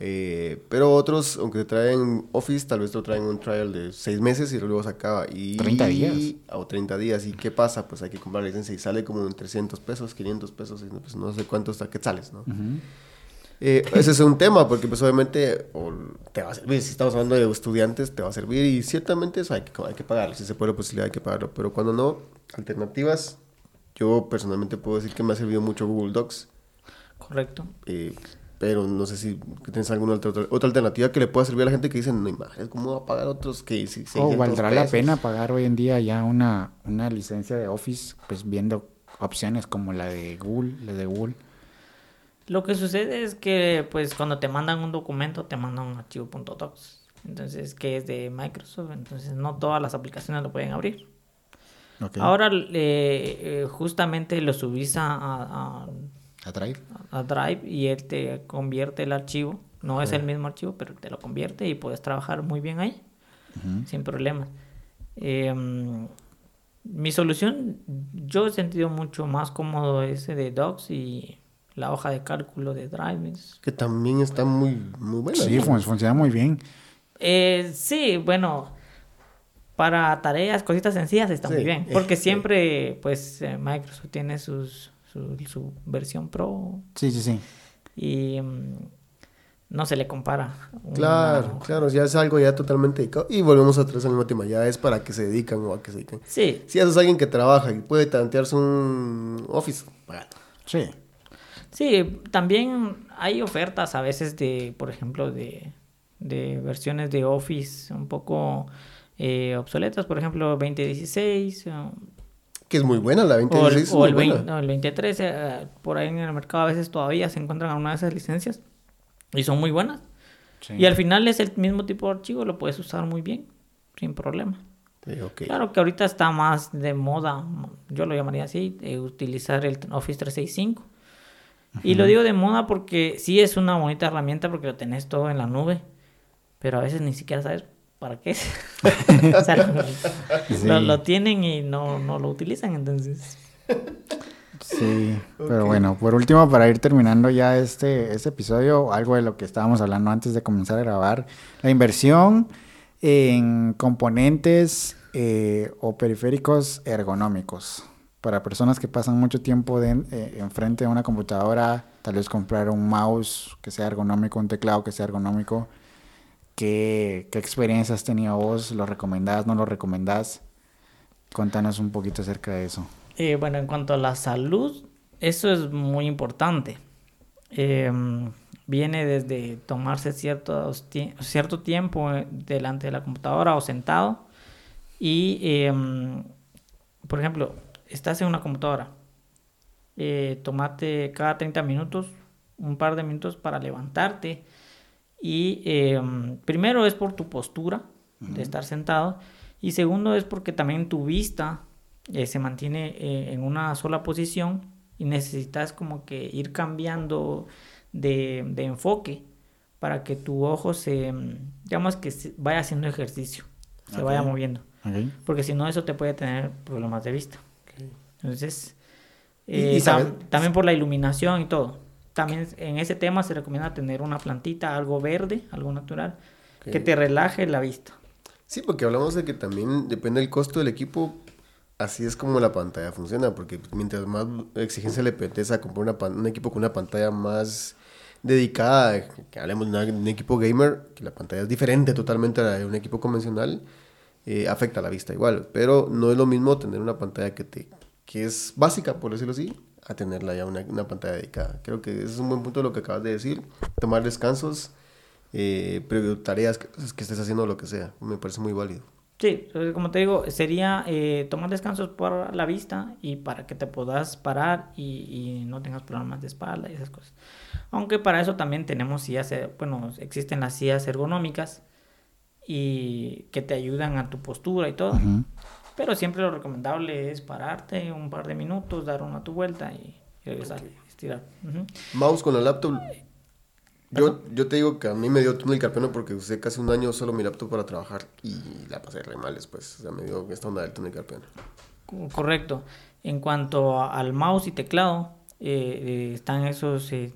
Eh, pero otros, aunque te traen Office, tal vez te traen un trial de 6 meses y luego se acaba. Y, 30 días. O 30 días. ¿Y qué pasa? Pues hay que comprar la licencia y sale como en 300 pesos, 500 pesos, pues no sé cuánto hasta que sales, ¿no? Eh, ese es un tema, porque pues obviamente o te va a servir. Si estamos hablando de estudiantes, te va a servir y ciertamente eso hay que, hay que pagarlo. Si se puede la posibilidad, hay que pagarlo. Pero cuando no, alternativas, yo personalmente puedo decir que me ha servido mucho Google Docs. Correcto. Eh, pero no sé si tienes alguna otra, otra, alternativa que le pueda servir a la gente que dice, no imagen, ¿cómo va a pagar otros que si, O valdrá la pena pagar hoy en día ya una, una licencia de Office, pues viendo opciones como la de Google, la de Google. Lo que sucede es que pues cuando te mandan un documento te mandan un archivo .docs. Entonces, que es de Microsoft, entonces no todas las aplicaciones lo pueden abrir. Ahora eh, justamente lo subís a, a a Drive. A, Drive y él te convierte el archivo. No es el mismo archivo, pero te lo convierte y puedes trabajar muy bien ahí, sin problemas. Em, mi solución, yo he sentido mucho más cómodo ese de Docs y la hoja de cálculo de Drive. Que también está muy, muy buena. Sí, funciona muy bien. Eh, sí, bueno, para tareas, cositas sencillas está muy bien. Porque siempre, pues, eh, Microsoft tiene sus su, versión Pro. Sí, sí, sí. Y mm, no se le compara. Claro, claro, ya es algo ya totalmente dedicado. Y volvemos atrás al mismo tema, ya es para que se dedican o a que se dedican. Sí. Si haces alguien que trabaja y puede tantearse un Office, Sí. Sí, también hay ofertas a veces de, por ejemplo, de, de versiones de Office un poco eh, obsoletas, por ejemplo, 2016, que es muy buena la 2016. O el, 2013, eh, por ahí en el mercado a veces todavía se encuentran algunas de esas licencias y son muy buenas. Y al final es el mismo tipo de archivo, lo puedes usar muy bien, sin problema. Claro que ahorita está más de moda, yo lo llamaría así, utilizar el Office 365. Y lo digo de moda porque sí es una bonita herramienta porque lo tenés todo en la nube, pero a veces ni siquiera sabes ¿para qué? o sea, lo, tienen y no, no lo utilizan, entonces. Sí, pero bueno, por último, para ir terminando ya este, este episodio, algo de lo que estábamos hablando antes de comenzar a grabar, la inversión en componentes eh, o periféricos ergonómicos. Para personas que pasan mucho tiempo de, eh, enfrente de una computadora, tal vez comprar un mouse que sea ergonómico, un teclado que sea ergonómico, ¿Qué, qué experiencia has tenido vos? ¿Lo recomendás, no lo recomendás? Cuéntanos un poquito acerca de eso. Eh, bueno, en cuanto a la salud, eso es muy importante. Em, viene desde tomarse cierto, cierto tiempo eh, delante de la computadora o sentado. Y, em, por ejemplo, estás en una computadora. Eh, tomate cada 30 minutos, un par de minutos para levantarte y em, primero es por tu postura de estar sentado. Y segundo es porque también tu vista eh, se mantiene eh, en una sola posición y necesitas como que ir cambiando de, de enfoque para que tu ojo se, digamos que vaya haciendo ejercicio, se vaya moviendo. Porque si no, eso te puede tener problemas de vista. Entonces, eh, también por la iluminación y todo. También en ese tema se recomienda tener una plantita, algo verde, algo natural, que te relaje la vista. Sí, porque hablamos de que también depende del costo del equipo, así es como la pantalla funciona, porque mientras más exigencia le pedes a comprar un equipo con una pantalla más dedicada, que hablemos de un equipo gamer, que la pantalla es diferente totalmente a la de un equipo convencional, eh, afecta la vista igual, pero no es lo mismo tener una pantalla que te que es básica, por decirlo así, a tenerla ya una, una, pantalla dedicada. Creo que ese es un buen punto de lo que acabas de decir. Tomar descansos, eh, previo tareas que, estés haciendo lo que sea. Me parece muy válido. Sí, como te digo, sería eh, tomar descansos por la vista y para que te puedas parar y, y, no tengas problemas de espalda y esas cosas. Aunque para eso también tenemos sillas, eh, bueno, existen las sillas ergonómicas y que te ayudan a tu postura y todo. Pero siempre lo recomendable es pararte un par de minutos, dar una tu vuelta y regresar. tirar. Ujú. Mouse con la laptop. Yo, yo te digo que a mí me dio túnel carpiano porque usé casi un año solo mi laptop para trabajar y la pasé re mal después. O sea, me dio esta onda del túnel carpiano. Co- Correcto. En cuanto a- al mouse y teclado, eh, eh, están esos eh,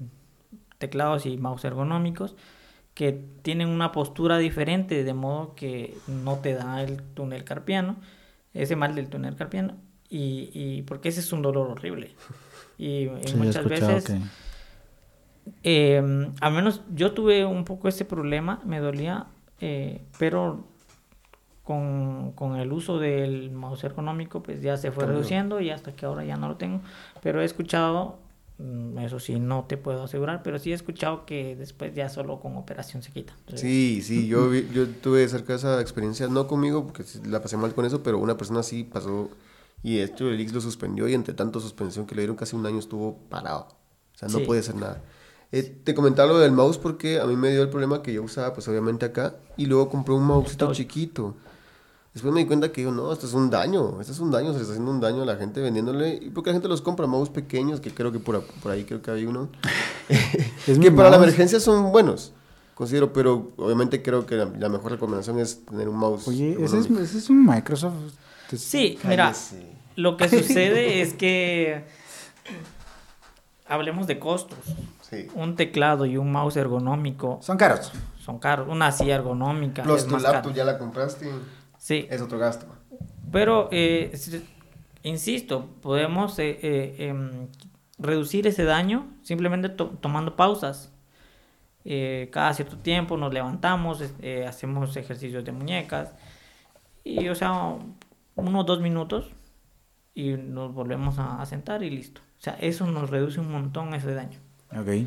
teclados y mouse ergonómicos que tienen una postura diferente, de modo que no te da el túnel carpiano, ese mal del túnel carpiano, y, y porque ese es un dolor horrible. Y, y Sí, he muchas veces, que- eh, al menos yo tuve un poco ese problema, me dolía, eh, pero con, con el uso del mouse ergonómico, pues ya se fue reduciendo y hasta que ahora ya no lo tengo. Pero he escuchado, eso sí, no te puedo asegurar, pero sí he escuchado que después ya solo con operación se quita. Entonces, Sí, sí, yo, vi- yo tuve cerca de esa experiencia, no conmigo porque la pasé mal con eso, pero una persona sí pasó y hecho el X lo suspendió y entre tanto suspensión que le dieron casi un año estuvo parado. O sea, no Sí. puede hacer nada. Eh, te comentaba lo del mouse porque a mí me dio el problema que yo usaba pues obviamente acá y luego compré un Touch. chiquito. Después me di cuenta que digo, no, esto es un daño, esto es un daño, se le está haciendo un daño a la gente vendiéndole. ¿Y por qué la gente los compra? Mouse pequeños, que creo que por, ahí creo que hay uno. Es que para la emergencia son buenos, considero, pero obviamente creo que la, la mejor recomendación es tener un mouse. Oye, ese es, ergonómico. ese es un Microsoft. Sí, mira, lo que sucede es que hablemos de costos. Sí. Un teclado y un mouse ergonómico Son caros. son caros. Una silla ergonómica es tu laptop ya la compraste, Sí, es otro gasto. pero eh, insisto, podemos eh, eh, em, reducir ese daño simplemente to- tomando pausas. Eh, cada cierto tiempo nos levantamos, eh, hacemos ejercicios de muñecas y, o sea, unos dos minutos y nos volvemos a, a sentar y listo. O sea, eso nos reduce un montón ese daño. Ok,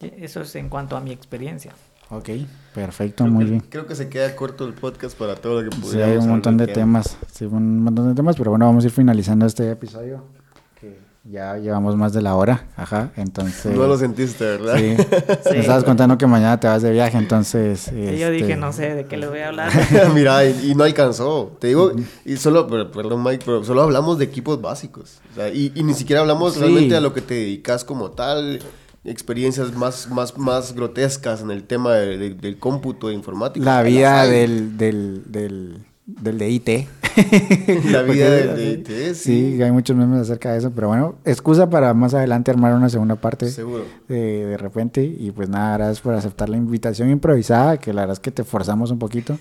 Eso es en cuanto a mi experiencia. Ok, perfecto, muy bien. Creo que se queda corto el podcast para todo lo que Sí, pudiéramos hay un montón de temas, sí, un montón de temas, pero bueno, vamos a ir finalizando este episodio, que ya llevamos más de la hora, ajá, entonces... No lo sentiste, ¿verdad? Sí, Sí. me estabas contando que mañana te vas de viaje, entonces... Y yo dije, este, no sé de qué les voy a hablar. Mira, y, y no alcanzó. Te digo, y solo, pero- perdón Mike, pero solo hablamos de equipos básicos. O sea, y, y ni siquiera hablamos Sí. realmente a lo que te dedicas como tal, experiencias más, más, más grotescas en el tema de- de- del cómputo de informática. La vida del, del, del, del de IT. La vida del de IT, sí. Sí, hay muchos memes acerca de eso, pero bueno, excusa para más adelante armar una segunda parte. Seguro. de, de repente. Y pues nada, gracias por aceptar la invitación improvisada, que la verdad es que te forzamos un poquito,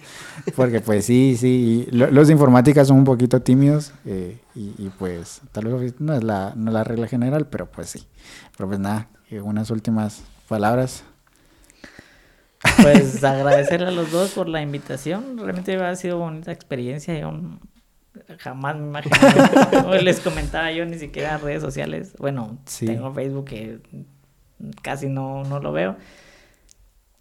porque pues sí, sí, y los de informática son un poquito tímidos eh, y, y, pues tal vez no es, la, no es la regla general, pero pues sí. Pero pues nada, eh, unas últimas palabras. Pues agradecerle a los dos por la invitación. Realmente ha sido bonita experiencia. Yo jamás me imaginé. les comentaba yo ni siquiera redes sociales. Bueno, Sí. tengo Facebook que casi no, no lo veo.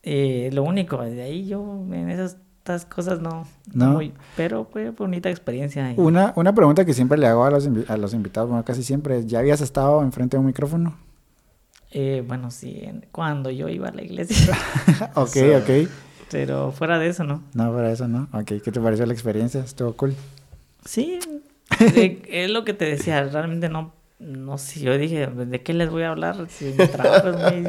Eh, lo único, de ahí yo en esas estas cosas no, no muy- pero fue bonita experiencia. Una, una pregunta que siempre le hago a los, a los invitados, bueno, casi siempre, ¿ya habías estado enfrente de un micrófono? Eh, bueno, sí, cuando yo iba a la iglesia. ok, sea, ok. pero fuera de eso, ¿no? No, para eso no. Ok, ¿qué te pareció la experiencia? Estuvo cool. Sí, es lo que te decía, realmente no, no sé, yo dije, ¿de qué les voy a hablar? Si mi trabajo es muy,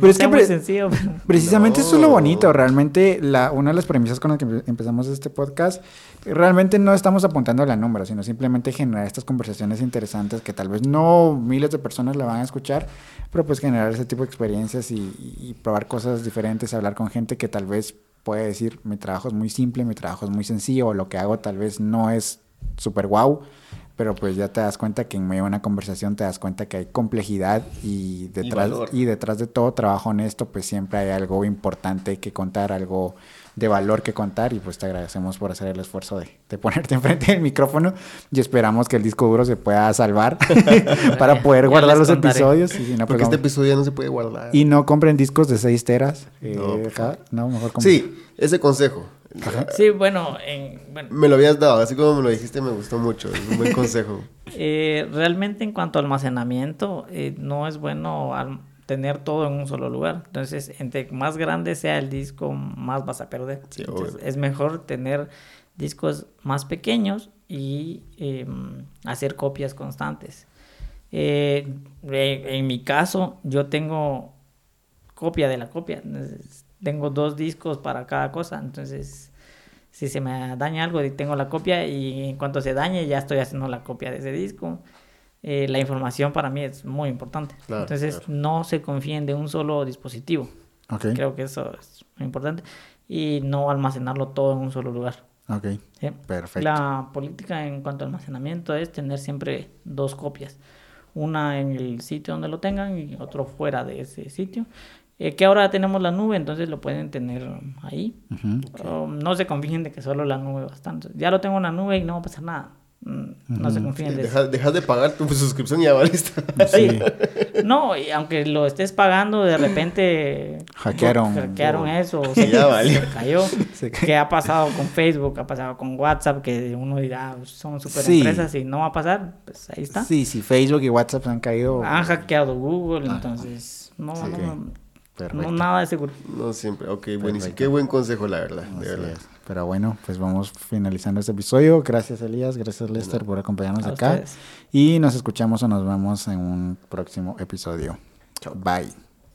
no es sea que muy pre- sencillo. Precisamente eso es lo bonito, realmente la, una de las premisas con las que empe- empezamos este podcast, realmente no estamos apuntando a la número, sino simplemente generar estas conversaciones interesantes que tal vez no miles de personas la van a escuchar, pero pues generar ese tipo de experiencias y, probar cosas diferentes, hablar con gente que tal vez puede decir, mi trabajo es muy simple, mi trabajo es muy sencillo, o lo que hago tal vez no es súper guau, pero pues ya te das cuenta que en medio de una conversación te das cuenta que hay complejidad y detrás, y detrás de todo trabajo honesto, pues siempre hay algo importante que contar, algo de valor que contar y pues te agradecemos por hacer el esfuerzo de, de ponerte enfrente del micrófono y esperamos que el disco duro se pueda salvar para poder guardar los contaré. episodios y, no, pues Porque este episodio ya no se puede guardar. y no compren discos de 6 teras. eh, No, mejor compren. Sí, ese consejo. Sí, bueno, en- bueno Me lo habías dado, así como me lo dijiste, me gustó mucho. Es un buen consejo. eh, realmente en cuanto a almacenamiento, eh, no es bueno al- tener todo en un solo lugar. Entonces, entre más grande sea el disco, más vas a perder. Sí, Entonces, es mejor tener discos más pequeños y em, hacer copias constantes. Eh, en mi caso, yo tengo copia de la copia. Tengo dos discos para cada cosa. Entonces, si se me daña algo, tengo la copia y en cuanto se dañe, ya estoy haciendo la copia de ese disco. Eh, la información para mí es muy importante. Entonces, no se confíen de un solo dispositivo. Creo que eso es muy importante. Y no almacenarlo todo en un solo lugar. Ok. Perfecto. La política en cuanto a almacenamiento es tener siempre dos copias. Una en el sitio donde lo tengan y otro fuera de ese sitio. Eh, que ahora tenemos la nube, entonces lo pueden tener ahí. no se confíen de que solo la nube bastante. Ya lo tengo en la nube y no va a pasar nada. Mm, no se confíen de eso. Dejas de pagar tu suscripción y ya valiste. Sí. No, y aunque lo estés pagando, de repente hackearon, hackearon eso. Se, cayó. ¿Qué ha pasado con Facebook? ¿Ha pasado con WhatsApp? Que uno dirá, son super empresas y no va a pasar. Pues ahí está. Sí, sí, Facebook y WhatsApp han caído. Han hackeado Google, entonces no, no, nada de seguro. No siempre. Ok, buenísimo. Qué buen consejo, la verdad. de verdad. Pero bueno, pues vamos finalizando este episodio. Gracias, Elías. Gracias, Lester, por acompañarnos acá. Y nos escuchamos o nos vemos en un próximo episodio. Chao. Bye.